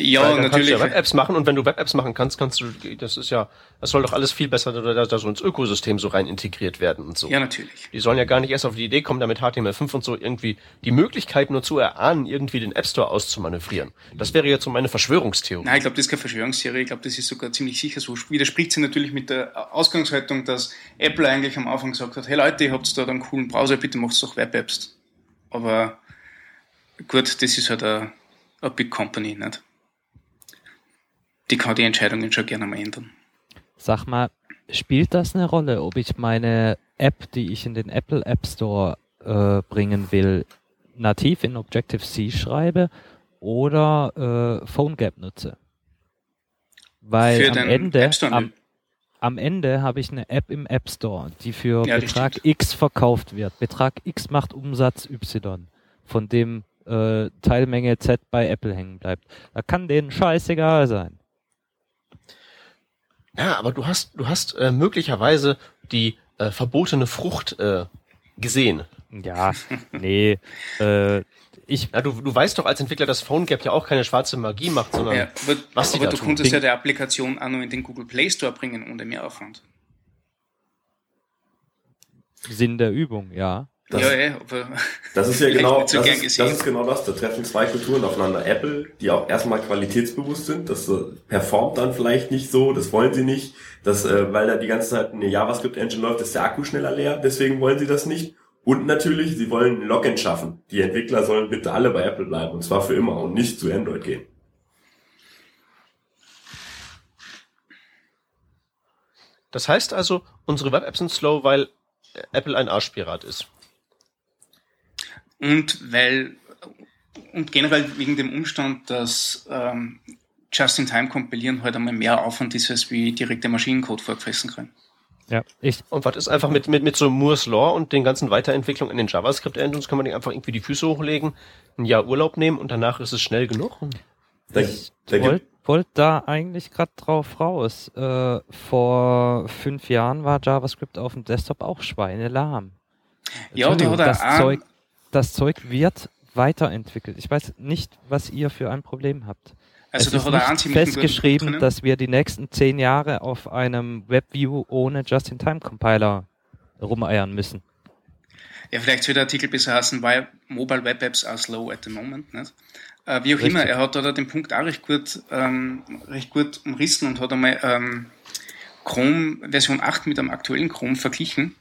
Ja, Weil dann natürlich. Kannst du ja Web-Apps machen und wenn du Web-Apps machen kannst, kannst du, das ist ja, das soll doch alles viel besser da, da so ins Ökosystem so rein integriert werden und so. Ja, natürlich. Die sollen ja gar nicht erst auf die Idee kommen, damit HTML5 und so irgendwie die Möglichkeit nur zu erahnen, irgendwie den App Store auszumanövrieren. Das wäre jetzt so meine Verschwörungstheorie. Nein, ich glaube, das ist keine Verschwörungstheorie. Ich glaube, das ist sogar ziemlich sicher so. Widerspricht sie natürlich mit der Ausgangshaltung, dass Apple eigentlich am Anfang gesagt hat, hey Leute, ihr habt da einen coolen Browser, bitte macht doch Web-Apps. Aber gut, das ist halt eine, eine Big Company, nicht? Die kann die Entscheidungen schon gerne mal ändern. Sag mal, spielt das eine Rolle, ob ich meine App, die ich in den Apple App Store äh, bringen will, nativ in Objective-C schreibe oder äh, PhoneGap nutze? Weil am Ende, am, am Ende habe ich eine App im App Store, die für Ja, Betrag. X verkauft wird. Betrag X macht Umsatz Y, von dem äh, Teilmenge Z bei Apple hängen bleibt. Da kann denen scheißegal sein. Ja, aber du hast, du hast äh, möglicherweise die äh, verbotene Frucht äh, gesehen. Ja, nee, äh, ich, Ja, du, du weißt doch als Entwickler, dass PhoneGap ja auch keine schwarze Magie macht, sondern Ja, aber was die aber da du tun. konntest ja die Applikation auch noch in den Google Play Store bringen ohne Mehraufwand. Sinn der Übung, ja. Das- ja, ja, aber Das ist ja genau, das ist, das ist genau das. Da treffen zwei Kulturen aufeinander. Apple, die auch erstmal qualitätsbewusst sind, das äh, performt dann vielleicht nicht so, das wollen sie nicht. Das, äh, weil da die ganze Zeit eine JavaScript-Engine läuft, ist der Akku schneller leer, deswegen wollen sie das nicht. Und natürlich, sie wollen ein Login schaffen. Die Entwickler sollen bitte alle bei Apple bleiben, und zwar für immer und nicht zu Android gehen. Das heißt also, unsere Web-Apps sind slow, weil äh, Apple ein Arschpirat ist. Und weil und generell wegen dem Umstand, dass ähm, Just-in-Time-Kompilieren halt einmal mehr Aufwand ist, als wie direkte Maschinencode vorgefressen können. Ja, ich, Und was ist einfach mit, mit, mit so Moore's Law und den ganzen Weiterentwicklungen in den JavaScript-Engines, kann man den einfach irgendwie die Füße hochlegen, ein Jahr Urlaub nehmen und danach ist es schnell genug? Da, ich wollte wollt da eigentlich gerade drauf raus. Äh, vor fünf Jahren war JavaScript auf dem Desktop auch schweinelahm. Ja, da hat er das Zeug, das Zeug wird weiterentwickelt. Ich weiß nicht, was ihr für ein Problem habt. Also es ist nicht festgeschrieben, dass wir die nächsten zehn Jahre auf einem WebView ohne Just-in-Time-Compiler rumeiern müssen. Ja, vielleicht soll der Artikel besser heißen, weil Mobile Web Apps are slow at the moment. Nicht? Äh, wie auch Richtig. immer, er hat da den Punkt auch recht gut, ähm, recht gut umrissen und hat einmal ähm, Chrome Version 8 mit einem aktuellen Chrome verglichen.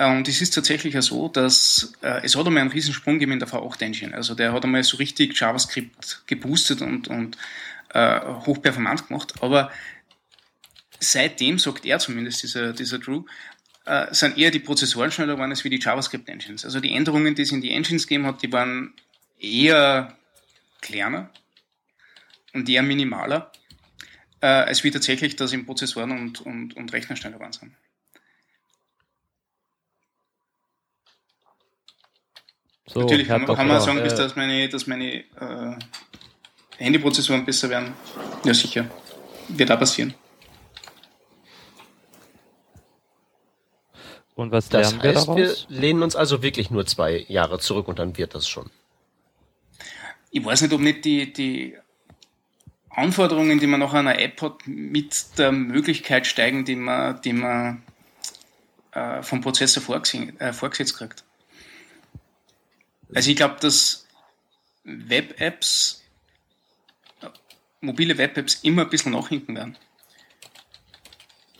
Äh, und es ist tatsächlich ja so, dass äh, es hat einmal einen Riesensprung gegeben in der V8 Engine. Also der hat einmal so richtig JavaScript geboostet und, und äh, hochperformant gemacht. Aber seitdem, sagt er zumindest, dieser, dieser Drew, äh, sind eher die Prozessoren schneller geworden als wie die JavaScript-Engines. Also die Änderungen, die es in die Engines gegeben hat, die waren eher kleiner und eher minimaler, äh, als wie tatsächlich das in Prozessoren und, und, und Rechner schneller geworden sind. So, Natürlich kann, man- kann man sagen, bis äh, dass meine, dass meine äh, Handyprozessoren besser werden. Ja, sicher. Wird auch passieren. Und was Das lernen wir heißt, wir daraus? lehnen uns also wirklich nur zwei Jahre zurück und dann wird das schon. ich weiß nicht, ob nicht die, die Anforderungen, die man nach einer App hat, mit der Möglichkeit steigen, die man, die man äh, vom Prozessor vorgesehen, äh, vorgesetzt kriegt. Also ich glaube, dass Web-Apps, mobile Web-Apps immer ein bisschen nachhinken werden.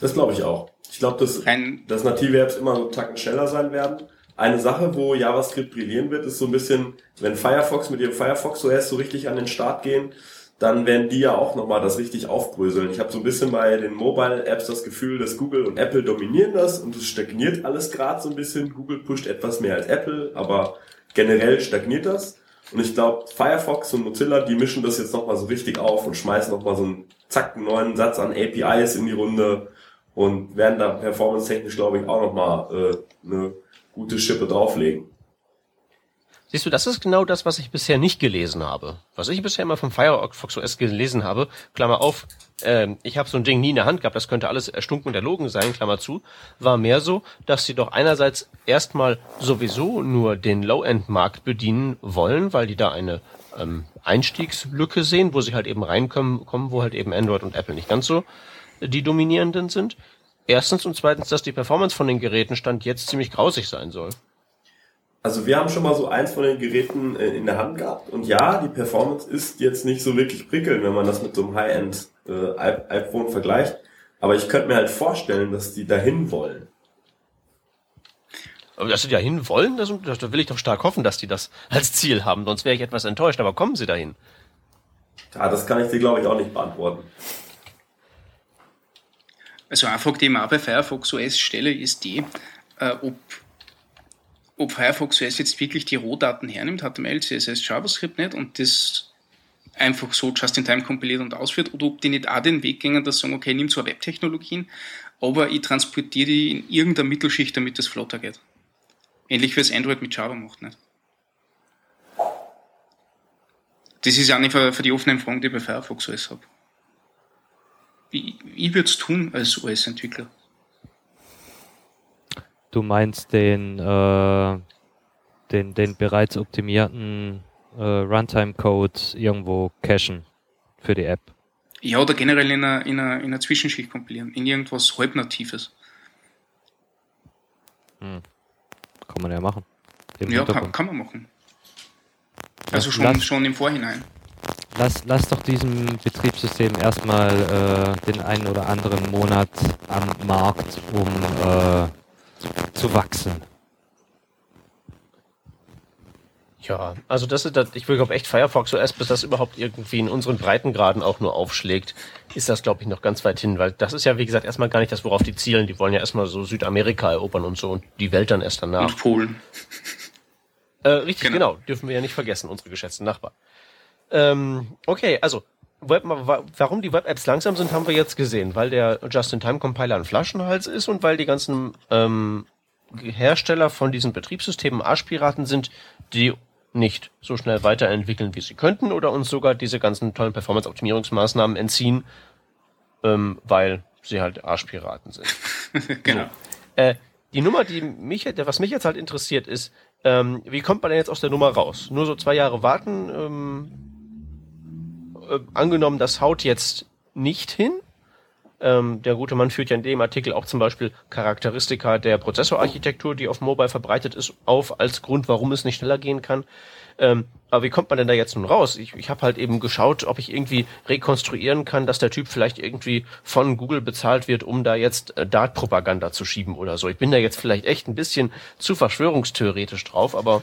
das glaube ich auch. Ich glaube, dass, Rein, dass native Apps immer so einen Tacken schneller sein werden. Eine Sache, wo JavaScript brillieren wird, ist so ein bisschen, wenn Firefox mit ihrem Firefox OS so richtig an den Start gehen, dann werden die ja auch nochmal das richtig aufbröseln. Ich habe so ein bisschen bei den Mobile-Apps das Gefühl, dass Google und Apple dominieren das und es stagniert alles gerade so ein bisschen. Google pusht etwas mehr als Apple, aber generell stagniert das. Und ich glaube, Firefox und Mozilla, die mischen das jetzt nochmal so richtig auf und schmeißen nochmal so einen zack, einen neuen Satz an APIs in die Runde und werden da performance-technisch, glaube ich, auch nochmal äh, eine gute Schippe drauflegen. Siehst du, das ist genau das, was ich bisher nicht gelesen habe. Was ich bisher immer vom Firefox OS gelesen habe, Klammer auf, äh, ich habe so ein Ding nie in der Hand gehabt, das könnte alles erstunken und erlogen sein, Klammer zu, war mehr so, dass sie doch einerseits erstmal sowieso nur den Low-End-Markt bedienen wollen, weil die da eine ähm, Einstiegslücke sehen, wo sie halt eben reinkommen, kommen, wo halt eben Android und Apple nicht ganz so die dominierenden sind. Erstens und zweitens, dass die Performance von den Geräten stand jetzt ziemlich grausig sein soll. Also wir haben schon mal so eins von den Geräten äh, in der Hand gehabt und ja, die Performance ist jetzt nicht so wirklich prickelnd, wenn man das mit so einem High-End äh, iPhone vergleicht. Aber ich könnte mir halt vorstellen, dass die dahin wollen. Aber dass sie dahin wollen, das, das will ich doch stark hoffen, dass die das als Ziel haben. Sonst wäre ich etwas enttäuscht. Aber kommen sie dahin? Ja, das kann ich dir, glaube ich, auch nicht beantworten. Also eine Frage, die auch bei Firefox OS stelle, ist die, äh, ob ob Firefox OS jetzt wirklich die Rohdaten hernimmt, HTML, CSS, JavaScript nicht und das einfach so just in time kompiliert und ausführt oder ob die nicht auch den Weg gehen, dass sagen, okay, nimm zwar Webtechnologien, aber ich transportiere die in irgendeiner Mittelschicht, damit das flotter geht. Ähnlich wie es Android mit Java macht, nicht? Das ist ja nicht für, für die offenen Fragen, die ich bei Firefox OS habe. Ich, ich würde es tun als OS-Entwickler. Du meinst den, äh, den, den bereits optimierten äh, Runtime-Code irgendwo cachen für die App. Ja, oder generell in einer, in einer, in einer Zwischenschicht kompilieren, in irgendwas halbnatives. Hm. Kann man ja machen. ja, kann, kann, man machen. Also schon, lass, schon im Vorhinein. Lass, lass doch diesem Betriebssystem erstmal äh, den einen oder anderen Monat am Markt, um äh, zu wachsen. Ja, also das ist, das, ich will glaube echt Firefox OS, bis das überhaupt irgendwie in unseren Breitengraden auch nur aufschlägt, ist das glaube ich noch ganz weit hin, weil das ist ja wie gesagt erstmal gar nicht das, worauf die zielen. Die wollen ja erstmal so Südamerika erobern und so und die Welt dann erst danach. Und Polen. Äh, richtig, genau. genau. Dürfen wir ja nicht vergessen, unsere geschätzten Nachbarn. Ähm, okay, also Web, warum die Web-Apps langsam sind, haben wir jetzt gesehen, weil der Just-in-Time-Compiler ein Flaschenhals ist und weil die ganzen ähm, Hersteller von diesen Betriebssystemen Arschpiraten sind, die nicht so schnell weiterentwickeln, wie sie könnten, oder uns sogar diese ganzen tollen Performance-Optimierungsmaßnahmen entziehen, ähm, weil sie halt Arschpiraten sind. genau. So. Äh, die Nummer, die mich, was mich jetzt halt interessiert, ist, ähm, wie kommt man denn jetzt aus der Nummer raus? Nur so zwei Jahre warten, ähm, äh, angenommen, das haut jetzt nicht hin. Ähm, der gute Mann führt ja in dem Artikel auch zum Beispiel Charakteristika der Prozessorarchitektur, die auf Mobile verbreitet ist, auf als Grund, warum es nicht schneller gehen kann. Ähm, aber wie kommt man denn da jetzt nun raus? Ich, ich habe halt eben geschaut, ob ich irgendwie rekonstruieren kann, dass der Typ vielleicht irgendwie von Google bezahlt wird, um da jetzt äh, Dart-Propaganda zu schieben oder so. Ich bin da jetzt vielleicht echt ein bisschen zu verschwörungstheoretisch drauf, aber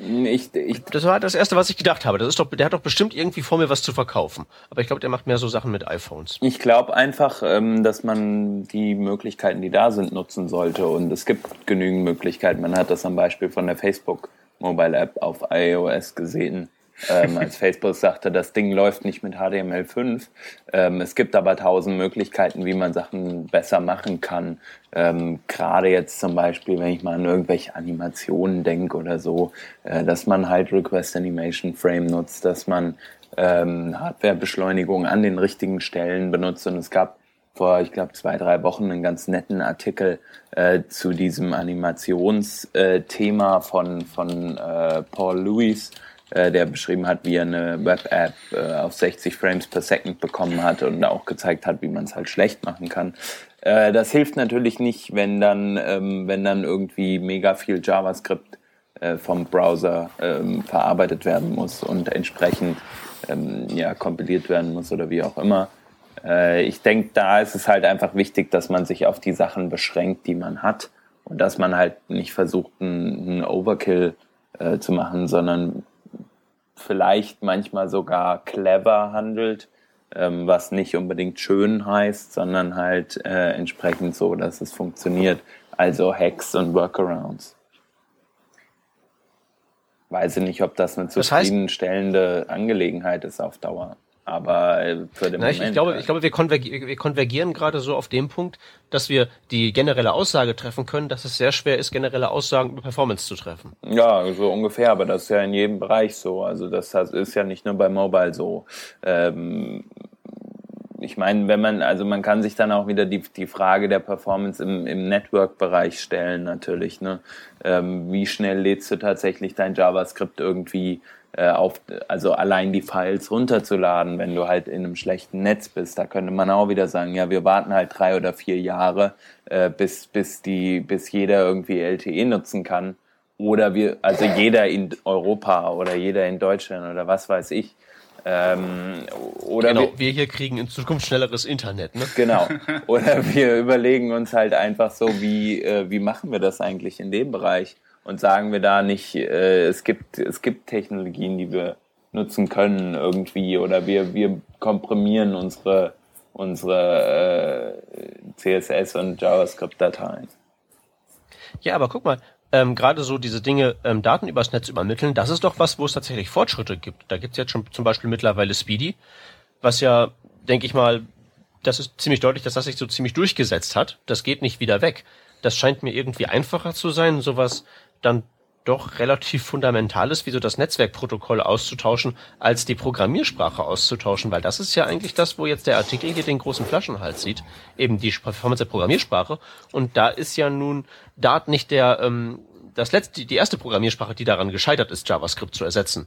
ich, ich, das war das erste, was ich gedacht habe. Das ist doch, der hat doch bestimmt irgendwie vor mir was zu verkaufen. Aber ich glaube, der macht mehr so Sachen mit iPhones. Ich glaube einfach, ähm, dass man die Möglichkeiten, die da sind, nutzen sollte. Und es gibt genügend Möglichkeiten. Man hat das am Beispiel von der Facebook Mobile App auf iOS gesehen ähm, als Facebook sagte, das Ding läuft nicht mit HTML5. Ähm, es gibt aber tausend Möglichkeiten, wie man Sachen besser machen kann. Ähm, Gerade jetzt zum Beispiel, wenn ich mal an irgendwelche Animationen denke oder so, äh, dass man halt Request Animation Frame nutzt, dass man ähm, Hardwarebeschleunigung an den richtigen Stellen benutzt. Und es gab vor, ich glaube, zwei, drei Wochen einen ganz netten Artikel äh, zu diesem Animationsthema äh, von, von äh, Paul Lewis, äh, der beschrieben hat, wie er eine Web-App äh, auf 60 Frames per Second bekommen hat und auch gezeigt hat, wie man es halt schlecht machen kann. Äh, das hilft natürlich nicht, wenn dann, ähm, wenn dann irgendwie mega viel JavaScript äh, vom Browser ähm, verarbeitet werden muss und entsprechend ähm, ja, kompiliert werden muss oder wie auch immer. Äh, ich denke, da ist es halt einfach wichtig, dass man sich auf die Sachen beschränkt, die man hat und dass man halt nicht versucht, einen Overkill äh, zu machen, sondern vielleicht manchmal sogar clever handelt, ähm, was nicht unbedingt schön heißt, sondern halt äh, entsprechend so, dass es funktioniert. Also Hacks und Workarounds. Weiß ich nicht, ob das eine zufriedenstellende Angelegenheit ist auf Dauer. Aber äh, für den Na, Moment. Ich, ich glaube, ich glaube wir, konvergi wir konvergieren gerade so auf dem Punkt, dass wir die generelle Aussage treffen können, dass es sehr schwer ist, generelle Aussagen über Performance zu treffen. Ja, so ungefähr, aber das ist ja in jedem Bereich so. Also das ist ja nicht nur bei Mobile so. Ähm, ich meine, wenn man, also man kann sich dann auch wieder die, die Frage der Performance im, im Network-Bereich stellen, natürlich. Ne? Ähm, wie schnell lädst du tatsächlich dein JavaScript irgendwie äh, auf, also allein die Files runterzuladen, wenn du halt in einem schlechten Netz bist. Da könnte man auch wieder sagen, ja, wir warten halt drei oder vier Jahre, äh, bis, bis die, bis jeder irgendwie LTE nutzen kann. Oder wir, also jeder in Europa oder jeder in Deutschland oder was weiß ich. Ähm, oder genau, wir, wir, hier kriegen in Zukunft schnelleres Internet, ne? Genau. Oder wir überlegen uns halt einfach so, wie, äh, wie machen wir das eigentlich in dem Bereich? Und sagen wir da nicht, äh, es gibt, es gibt Technologien, die wir nutzen können irgendwie oder wir, wir komprimieren unsere, unsere äh, CSS und JavaScript-Dateien. Ja, aber guck mal, ähm, gerade so diese Dinge, ähm, Daten übers Netz übermitteln, das ist doch was, wo es tatsächlich Fortschritte gibt. Da gibt es jetzt schon zum Beispiel mittlerweile Speedy, was ja, denke ich mal, das ist ziemlich deutlich, dass das sich so ziemlich durchgesetzt hat. Das geht nicht wieder weg. Das scheint mir irgendwie einfacher zu sein, sowas dann doch relativ fundamental ist, wie so das Netzwerkprotokoll auszutauschen, als die Programmiersprache auszutauschen, weil das ist ja eigentlich das, wo jetzt der Artikel hier den großen Flaschenhals sieht, eben die Performance der Programmiersprache. Und da ist ja nun Dart nicht der, ähm, das letzte, die erste Programmiersprache, die daran gescheitert ist, JavaScript zu ersetzen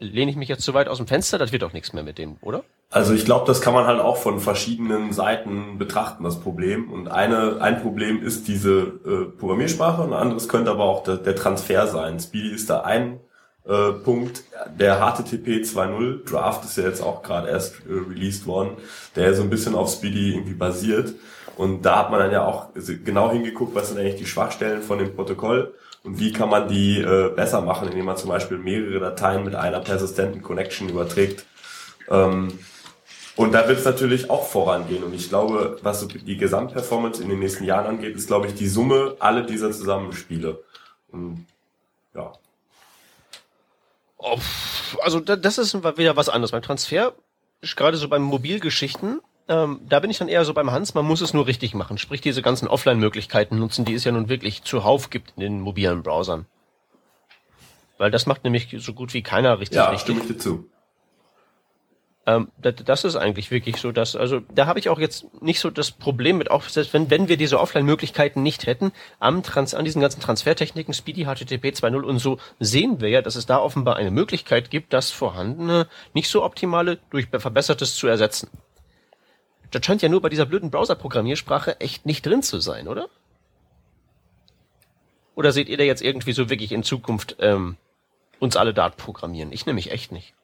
lehne ich mich jetzt zu weit aus dem Fenster? Das wird doch nichts mehr mit dem, oder? Also ich glaube, das kann man halt auch von verschiedenen Seiten betrachten, das Problem. Und eine, ein Problem ist diese äh, Programmiersprache, ein anderes könnte aber auch der, der Transfer sein. Speedy ist da ein äh, Punkt. Der HTTP 2.0 Draft ist ja jetzt auch gerade erst äh, released worden, der so ein bisschen auf Speedy irgendwie basiert. Und da hat man dann ja auch genau hingeguckt, was sind eigentlich die Schwachstellen von dem Protokoll und wie kann man die äh, besser machen, indem man zum Beispiel mehrere Dateien mit einer persistenten Connection überträgt. Ähm, und da wird es natürlich auch vorangehen. Und ich glaube, was so die Gesamtperformance in den nächsten Jahren angeht, ist, glaube ich, die Summe alle dieser Zusammenspiele. Und, ja. Also das ist wieder was anderes. Beim Transfer, gerade so beim Mobilgeschichten, ähm, da bin ich dann eher so beim Hans, man muss es nur richtig machen. Sprich, diese ganzen Offline-Möglichkeiten nutzen, die es ja nun wirklich zuhauf gibt in den mobilen Browsern. Weil das macht nämlich so gut wie keiner richtig. Ja, richtig. stimme ich dir zu. Ähm, das, das ist eigentlich wirklich so, dass, also da habe ich auch jetzt nicht so das Problem mit, auch selbst wenn, wenn wir diese Offline-Möglichkeiten nicht hätten, am Trans, an diesen ganzen Transfertechniken, Speedy, HTTP 2.0 und so, sehen wir ja, dass es da offenbar eine Möglichkeit gibt, das vorhandene, nicht so optimale durch verbessertes zu ersetzen. Das scheint ja nur bei dieser blöden Browser-Programmiersprache echt nicht drin zu sein, oder? Oder seht ihr da jetzt irgendwie so wirklich in Zukunft ähm, uns alle Dart programmieren? Ich nämlich echt nicht.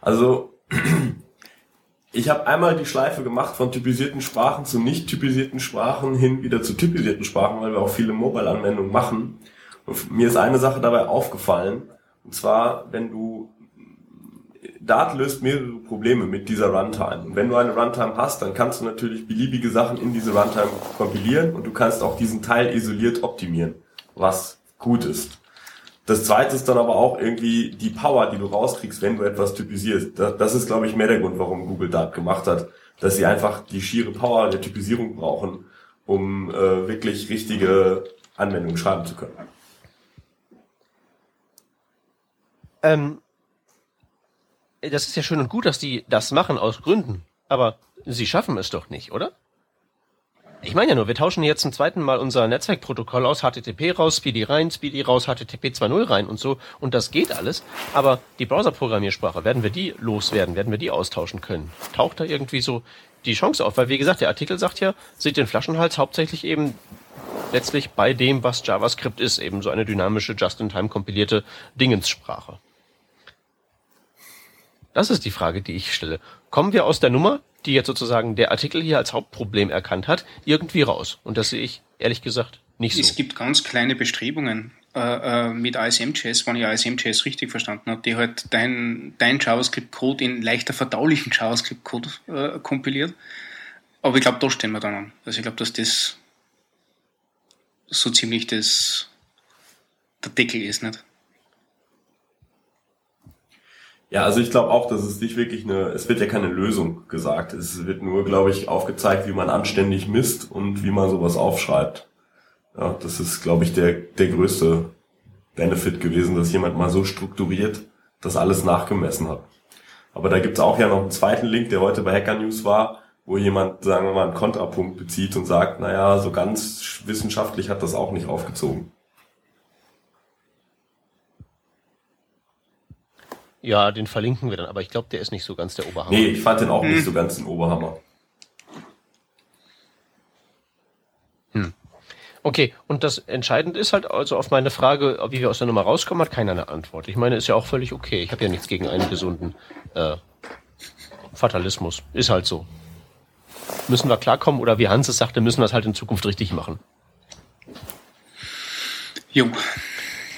Also ich habe einmal die Schleife gemacht von typisierten Sprachen zu nicht typisierten Sprachen hin wieder zu typisierten Sprachen, weil wir auch viele Mobile-Anwendungen machen. Und mir ist eine Sache dabei aufgefallen. Und zwar, wenn du Dart löst mehrere Probleme mit dieser Runtime. Wenn du eine Runtime hast, dann kannst du natürlich beliebige Sachen in diese Runtime kompilieren und du kannst auch diesen Teil isoliert optimieren, was gut ist. Das zweite ist dann aber auch irgendwie die Power, die du rauskriegst, wenn du etwas typisierst. Das ist, glaube ich, mehr der Grund, warum Google Dart gemacht hat, dass sie einfach die schiere Power der Typisierung brauchen, um äh, wirklich richtige Anwendungen schreiben zu können. Ähm, das ist ja schön und gut, dass die das machen aus Gründen. Aber sie schaffen es doch nicht, oder? Ich meine ja nur, wir tauschen jetzt zum zweiten Mal unser Netzwerkprotokoll aus, HTTP raus, Speedy rein, Speedy raus, HTTP 2.0 rein und so. Und das geht alles. Aber die Browser-Programmiersprache, werden wir die loswerden? Werden wir die austauschen können? Taucht da irgendwie so die Chance auf? Weil, wie gesagt, der Artikel sagt ja, sieht den Flaschenhals hauptsächlich eben letztlich bei dem, was JavaScript ist, eben so eine dynamische, just-in-time kompilierte Dingenssprache. Das ist die Frage, die ich stelle. Kommen wir aus der Nummer, die jetzt sozusagen der Artikel hier als Hauptproblem erkannt hat, irgendwie raus? Und das sehe ich ehrlich gesagt nicht so. Es gibt ganz kleine Bestrebungen äh, äh mit ASM.js, wenn ich ASM.js richtig verstanden habe, die halt dein, dein JavaScript-Code in leichter verdaulichen JavaScript-Code äh, kompiliert. Aber ich glaube, da stehen wir dann an. Also ich glaube, dass das so ziemlich das der Deckel ist, nicht? Ja, also ich glaube auch, dass es nicht wirklich eine, es wird ja keine Lösung gesagt. Es wird nur, glaube ich, aufgezeigt, wie man anständig misst und wie man sowas aufschreibt. Ja, das ist, glaube ich, der, der größte Benefit gewesen, dass jemand mal so strukturiert das alles nachgemessen hat. Aber da gibt's auch ja noch einen zweiten Link, der heute bei Hacker News war, wo jemand, sagen wir mal, einen Kontrapunkt bezieht und sagt, naja, so ganz wissenschaftlich hat das auch nicht aufgezogen. Ja, den verlinken wir dann, aber ich glaube, der ist nicht so ganz der Oberhammer. Nee, ich fand den auch hm. nicht so ganz den Oberhammer. Hm. Okay, und das Entscheidende ist halt also auf meine Frage, wie wir aus der Nummer rauskommen, hat keiner eine Antwort. Ich meine, ist ja auch völlig okay. Ich habe ja nichts gegen einen gesunden äh, Fatalismus. Ist halt so. Müssen wir klarkommen oder wie Hans es sagte, müssen wir es halt in Zukunft richtig machen. Jo.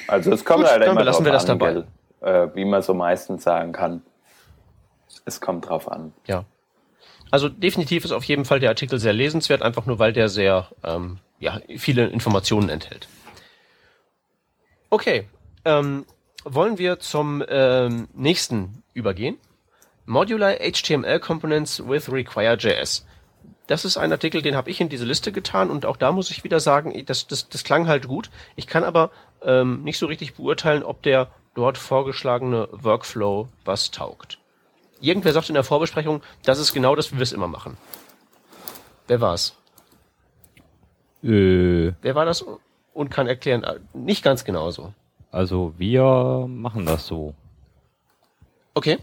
Also es kommt Gut, leider immer lassen wir das an, dabei. Äh, wie man so meistens sagen kann. Es kommt drauf an. Ja. Also definitiv ist auf jeden Fall der Artikel sehr lesenswert, einfach nur weil der sehr ähm, ja, viele Informationen enthält. Okay, ähm, wollen wir zum ähm, nächsten übergehen? Modular HTML Components with Require.js. Das ist ein Artikel, den habe ich in diese Liste getan und auch da muss ich wieder sagen, das, das, das klang halt gut. Ich kann aber ähm, nicht so richtig beurteilen, ob der dort vorgeschlagene Workflow was taugt. Irgendwer sagt in der Vorbesprechung, das ist genau das, wie wir es immer machen. Wer war's? Äh. Wer war das und kann erklären? Nicht ganz genauso. Also wir machen das so. Okay.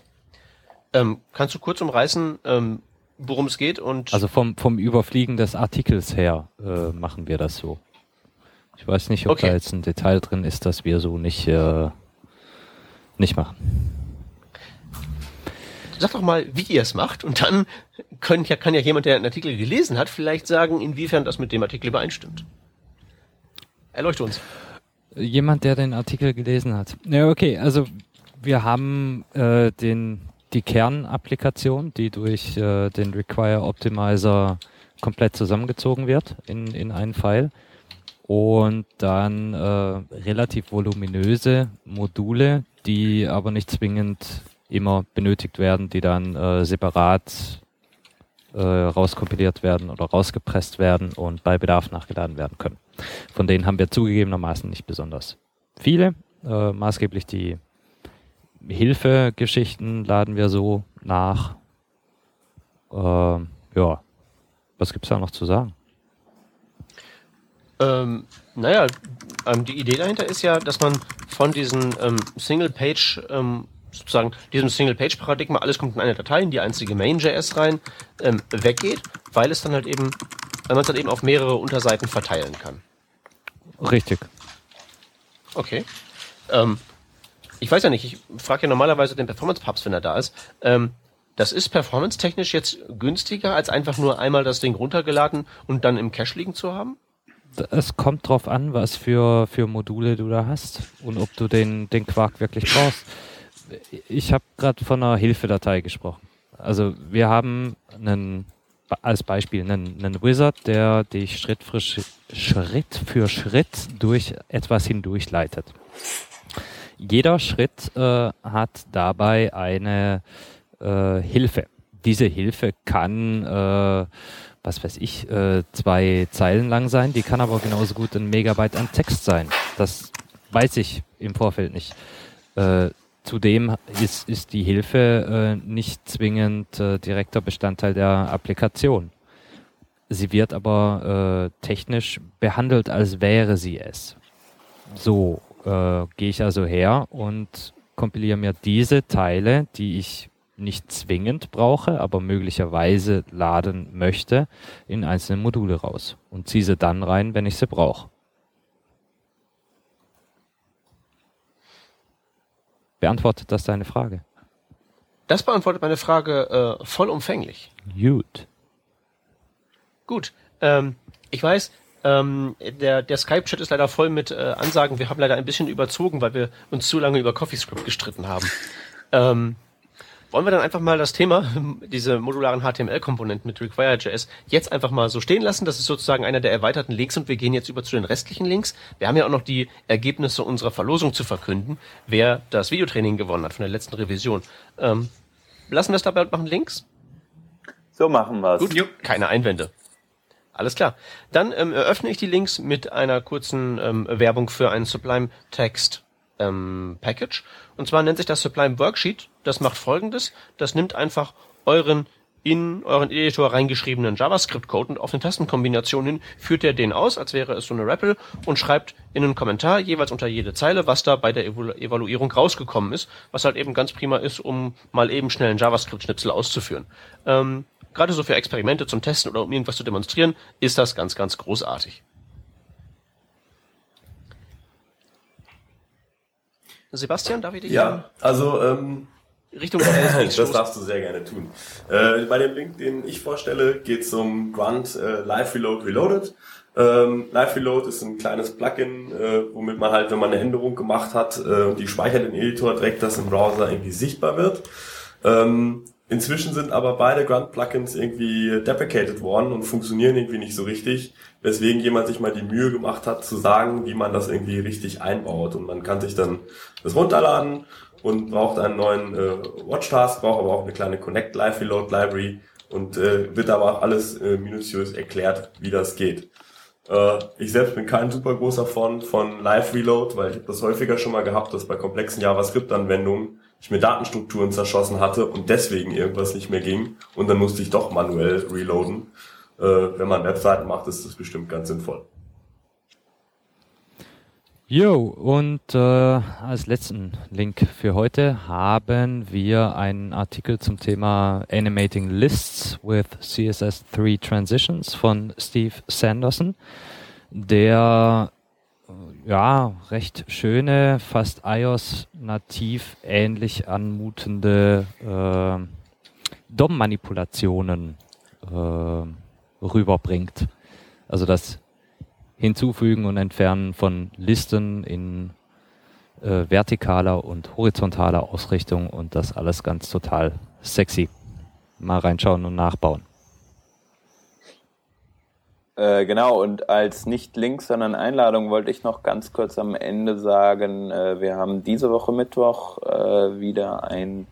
Ähm, kannst du kurz umreißen, ähm, worum es geht und also vom vom Überfliegen des Artikels her äh, machen wir das so. Ich weiß nicht, ob okay. da jetzt ein Detail drin ist, dass wir so nicht äh, nicht machen. Sag doch mal, wie ihr es macht und dann können, ja, kann ja jemand, der einen Artikel gelesen hat, vielleicht sagen, inwiefern das mit dem Artikel übereinstimmt. Erleuchte uns. Jemand, der den Artikel gelesen hat. Ja, okay, also wir haben äh, den, die Kernapplikation, die durch äh, den Require Optimizer komplett zusammengezogen wird in, in einen File und dann äh, relativ voluminöse Module, die aber nicht zwingend immer benötigt werden, die dann äh, separat äh, rauskompiliert werden oder rausgepresst werden und bei Bedarf nachgeladen werden können. Von denen haben wir zugegebenermaßen nicht besonders viele. Äh, maßgeblich die Hilfegeschichten laden wir so nach. Äh, ja, was gibt's da noch zu sagen? Ähm, naja, ähm, die Idee dahinter ist ja, dass man von diesen ähm, Single-Page, ähm, sozusagen diesem Single-Page-Paradigma, alles kommt in eine Datei, in die einzige Main.js rein, ähm, weggeht, weil es dann halt eben, weil man es dann eben auf mehrere Unterseiten verteilen kann. Richtig. Okay. Ähm, ich weiß ja nicht, ich frage ja normalerweise den Performance-Pubs, wenn er da ist. Ähm, das ist performance-technisch jetzt günstiger, als einfach nur einmal das Ding runtergeladen und dann im Cache liegen zu haben? Es kommt drauf an, was für, für Module du da hast und ob du den, den Quark wirklich brauchst. Ich habe gerade von einer Hilfedatei gesprochen. Also wir haben einen, als Beispiel einen, einen Wizard, der dich Schritt für Schritt, für Schritt durch etwas hindurchleitet. Jeder Schritt äh, hat dabei eine äh, Hilfe. Diese Hilfe kann äh, was weiß ich, äh, zwei Zeilen lang sein. Die kann aber genauso gut ein Megabyte an Text sein. Das weiß ich im Vorfeld nicht. Äh, zudem ist, ist die Hilfe äh, nicht zwingend äh, direkter Bestandteil der Applikation. Sie wird aber äh, technisch behandelt, als wäre sie es. So äh, gehe ich also her und kompiliere mir diese Teile, die ich nicht zwingend brauche, aber möglicherweise laden möchte, in einzelne Module raus und ziehe sie dann rein, wenn ich sie brauche. Beantwortet das deine Frage? Das beantwortet meine Frage äh, vollumfänglich. Gut. Gut. Ähm, ich weiß, ähm, der, der Skype-Chat ist leider voll mit äh, Ansagen. Wir haben leider ein bisschen überzogen, weil wir uns zu lange über CoffeeScript gestritten haben. Ähm, wollen wir dann einfach mal das Thema, diese modularen HTML-Komponenten mit Require.js, jetzt einfach mal so stehen lassen. Das ist sozusagen einer der erweiterten Links und wir gehen jetzt über zu den restlichen Links. Wir haben ja auch noch die Ergebnisse unserer Verlosung zu verkünden, wer das Videotraining gewonnen hat von der letzten Revision. Ähm, lassen wir es dabei und machen Links? So machen wir es. Gut, jo. keine Einwände. Alles klar. Dann ähm, eröffne ich die Links mit einer kurzen ähm, Werbung für einen Sublime Text ähm, Package. Und zwar nennt sich das Sublime Worksheet. Das macht folgendes. Das nimmt einfach euren in euren Editor reingeschriebenen JavaScript-Code und auf eine Tastenkombination hin führt er den aus, als wäre es so eine REPL und schreibt in einen Kommentar jeweils unter jede Zeile, was da bei der Evalu Evaluierung rausgekommen ist, was halt eben ganz prima ist, um mal eben schnell einen JavaScript-Schnipsel auszuführen. Ähm, Gerade so für Experimente zum Testen oder um irgendwas zu demonstrieren, ist das ganz, ganz großartig. Sebastian, darf ich dich? Ja, also ähm, Richtung Das darfst du sehr gerne tun. Äh, bei dem Link, den ich vorstelle, geht es um Grunt äh, Live Reload Reloaded. Ähm, Live Reload ist ein kleines Plugin, äh, womit man halt, wenn man eine Änderung gemacht hat äh, und die speichert den Editor, direkt das im Browser irgendwie sichtbar wird. Ähm, Inzwischen sind aber beide Grunt-Plugins irgendwie deprecated worden und funktionieren irgendwie nicht so richtig, weswegen jemand sich mal die Mühe gemacht hat zu sagen, wie man das irgendwie richtig einbaut. Und man kann sich dann das runterladen und braucht einen neuen äh, Watch-Task, braucht aber auch eine kleine Connect Live Reload Library und äh, wird aber auch alles äh, minutiös erklärt, wie das geht. Äh, ich selbst bin kein super großer Fan von Live Reload, weil ich habe das häufiger schon mal gehabt, dass bei komplexen JavaScript-Anwendungen ich mir Datenstrukturen zerschossen hatte und deswegen irgendwas nicht mehr ging und dann musste ich doch manuell reloaden. Äh, wenn man Webseiten macht, ist das bestimmt ganz sinnvoll. Jo, und äh, als letzten Link für heute haben wir einen Artikel zum Thema Animating Lists with CSS3 Transitions von Steve Sanderson, der ja, recht schöne, fast iOS-nativ ähnlich anmutende äh, DOM-Manipulationen äh, rüberbringt. Also das Hinzufügen und Entfernen von Listen in äh, vertikaler und horizontaler Ausrichtung und das alles ganz total sexy. Mal reinschauen und nachbauen. Äh, genau, und als nicht Link, sondern Einladung wollte ich noch ganz kurz am Ende sagen, äh, wir haben diese Woche Mittwoch äh, wieder ein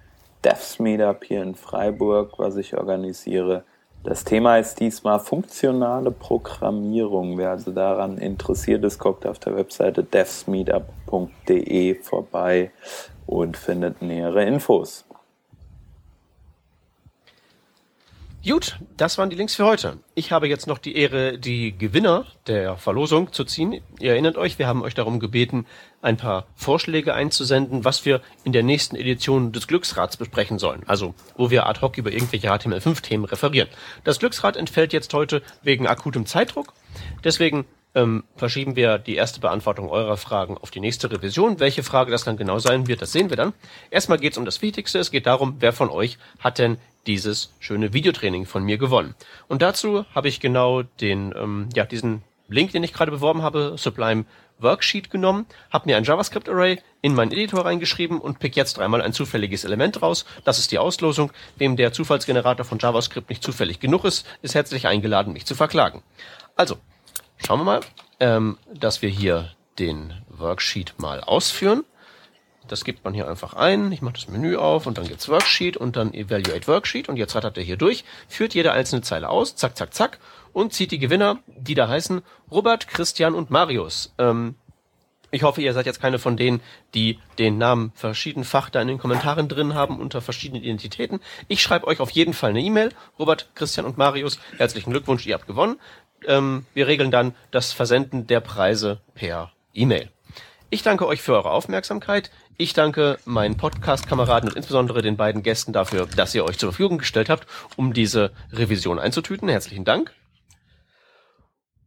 Devs Meetup hier in Freiburg, was ich organisiere. Das Thema ist diesmal funktionale Programmierung. Wer also daran interessiert ist, guckt auf der Webseite devsmeetup.de vorbei und findet nähere Infos. Gut, das waren die Links für heute. Ich habe jetzt noch die Ehre, die Gewinner der Verlosung zu ziehen. Ihr erinnert euch, wir haben euch darum gebeten, ein paar Vorschläge einzusenden, was wir in der nächsten Edition des Glücksrats besprechen sollen. Also, wo wir ad hoc über irgendwelche HTML5-Themen referieren. Das Glücksrad entfällt jetzt heute wegen akutem Zeitdruck. Deswegen ähm, verschieben wir die erste Beantwortung eurer Fragen auf die nächste Revision. Welche Frage das dann genau sein wird, das sehen wir dann. Erstmal geht es um das Wichtigste. Es geht darum, wer von euch hat denn dieses schöne Videotraining von mir gewonnen. Und dazu habe ich genau den, ähm, ja, diesen Link, den ich gerade beworben habe, Sublime Worksheet genommen, habe mir ein JavaScript-Array in meinen Editor reingeschrieben und pick jetzt dreimal ein zufälliges Element raus. Das ist die Auslosung. Wem der Zufallsgenerator von JavaScript nicht zufällig genug ist, ist herzlich eingeladen, mich zu verklagen. Also, schauen wir mal, ähm, dass wir hier den Worksheet mal ausführen. Das gibt man hier einfach ein. Ich mache das Menü auf und dann gibt's Worksheet und dann Evaluate Worksheet und jetzt rattert er hier durch, führt jede einzelne Zeile aus, zack, zack, zack und zieht die Gewinner, die da heißen Robert, Christian und Marius. Ähm, ich hoffe, ihr seid jetzt keine von denen, die den Namen verschiedenfach da in den Kommentaren drin haben unter verschiedenen Identitäten. Ich schreibe euch auf jeden Fall eine E-Mail. Robert, Christian und Marius, herzlichen Glückwunsch, ihr habt gewonnen. Ähm, wir regeln dann das Versenden der Preise per E-Mail. Ich danke euch für eure Aufmerksamkeit. Ich danke meinen Podcast-Kameraden und insbesondere den beiden Gästen dafür, dass ihr euch zur Verfügung gestellt habt, um diese Revision einzutüten. Herzlichen Dank.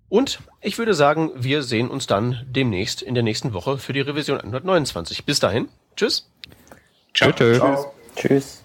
Und ich würde sagen, wir sehen uns dann demnächst in der nächsten Woche für die Revision 129. Bis dahin. Tschüss. Ciao. Tschüss. Tschüss.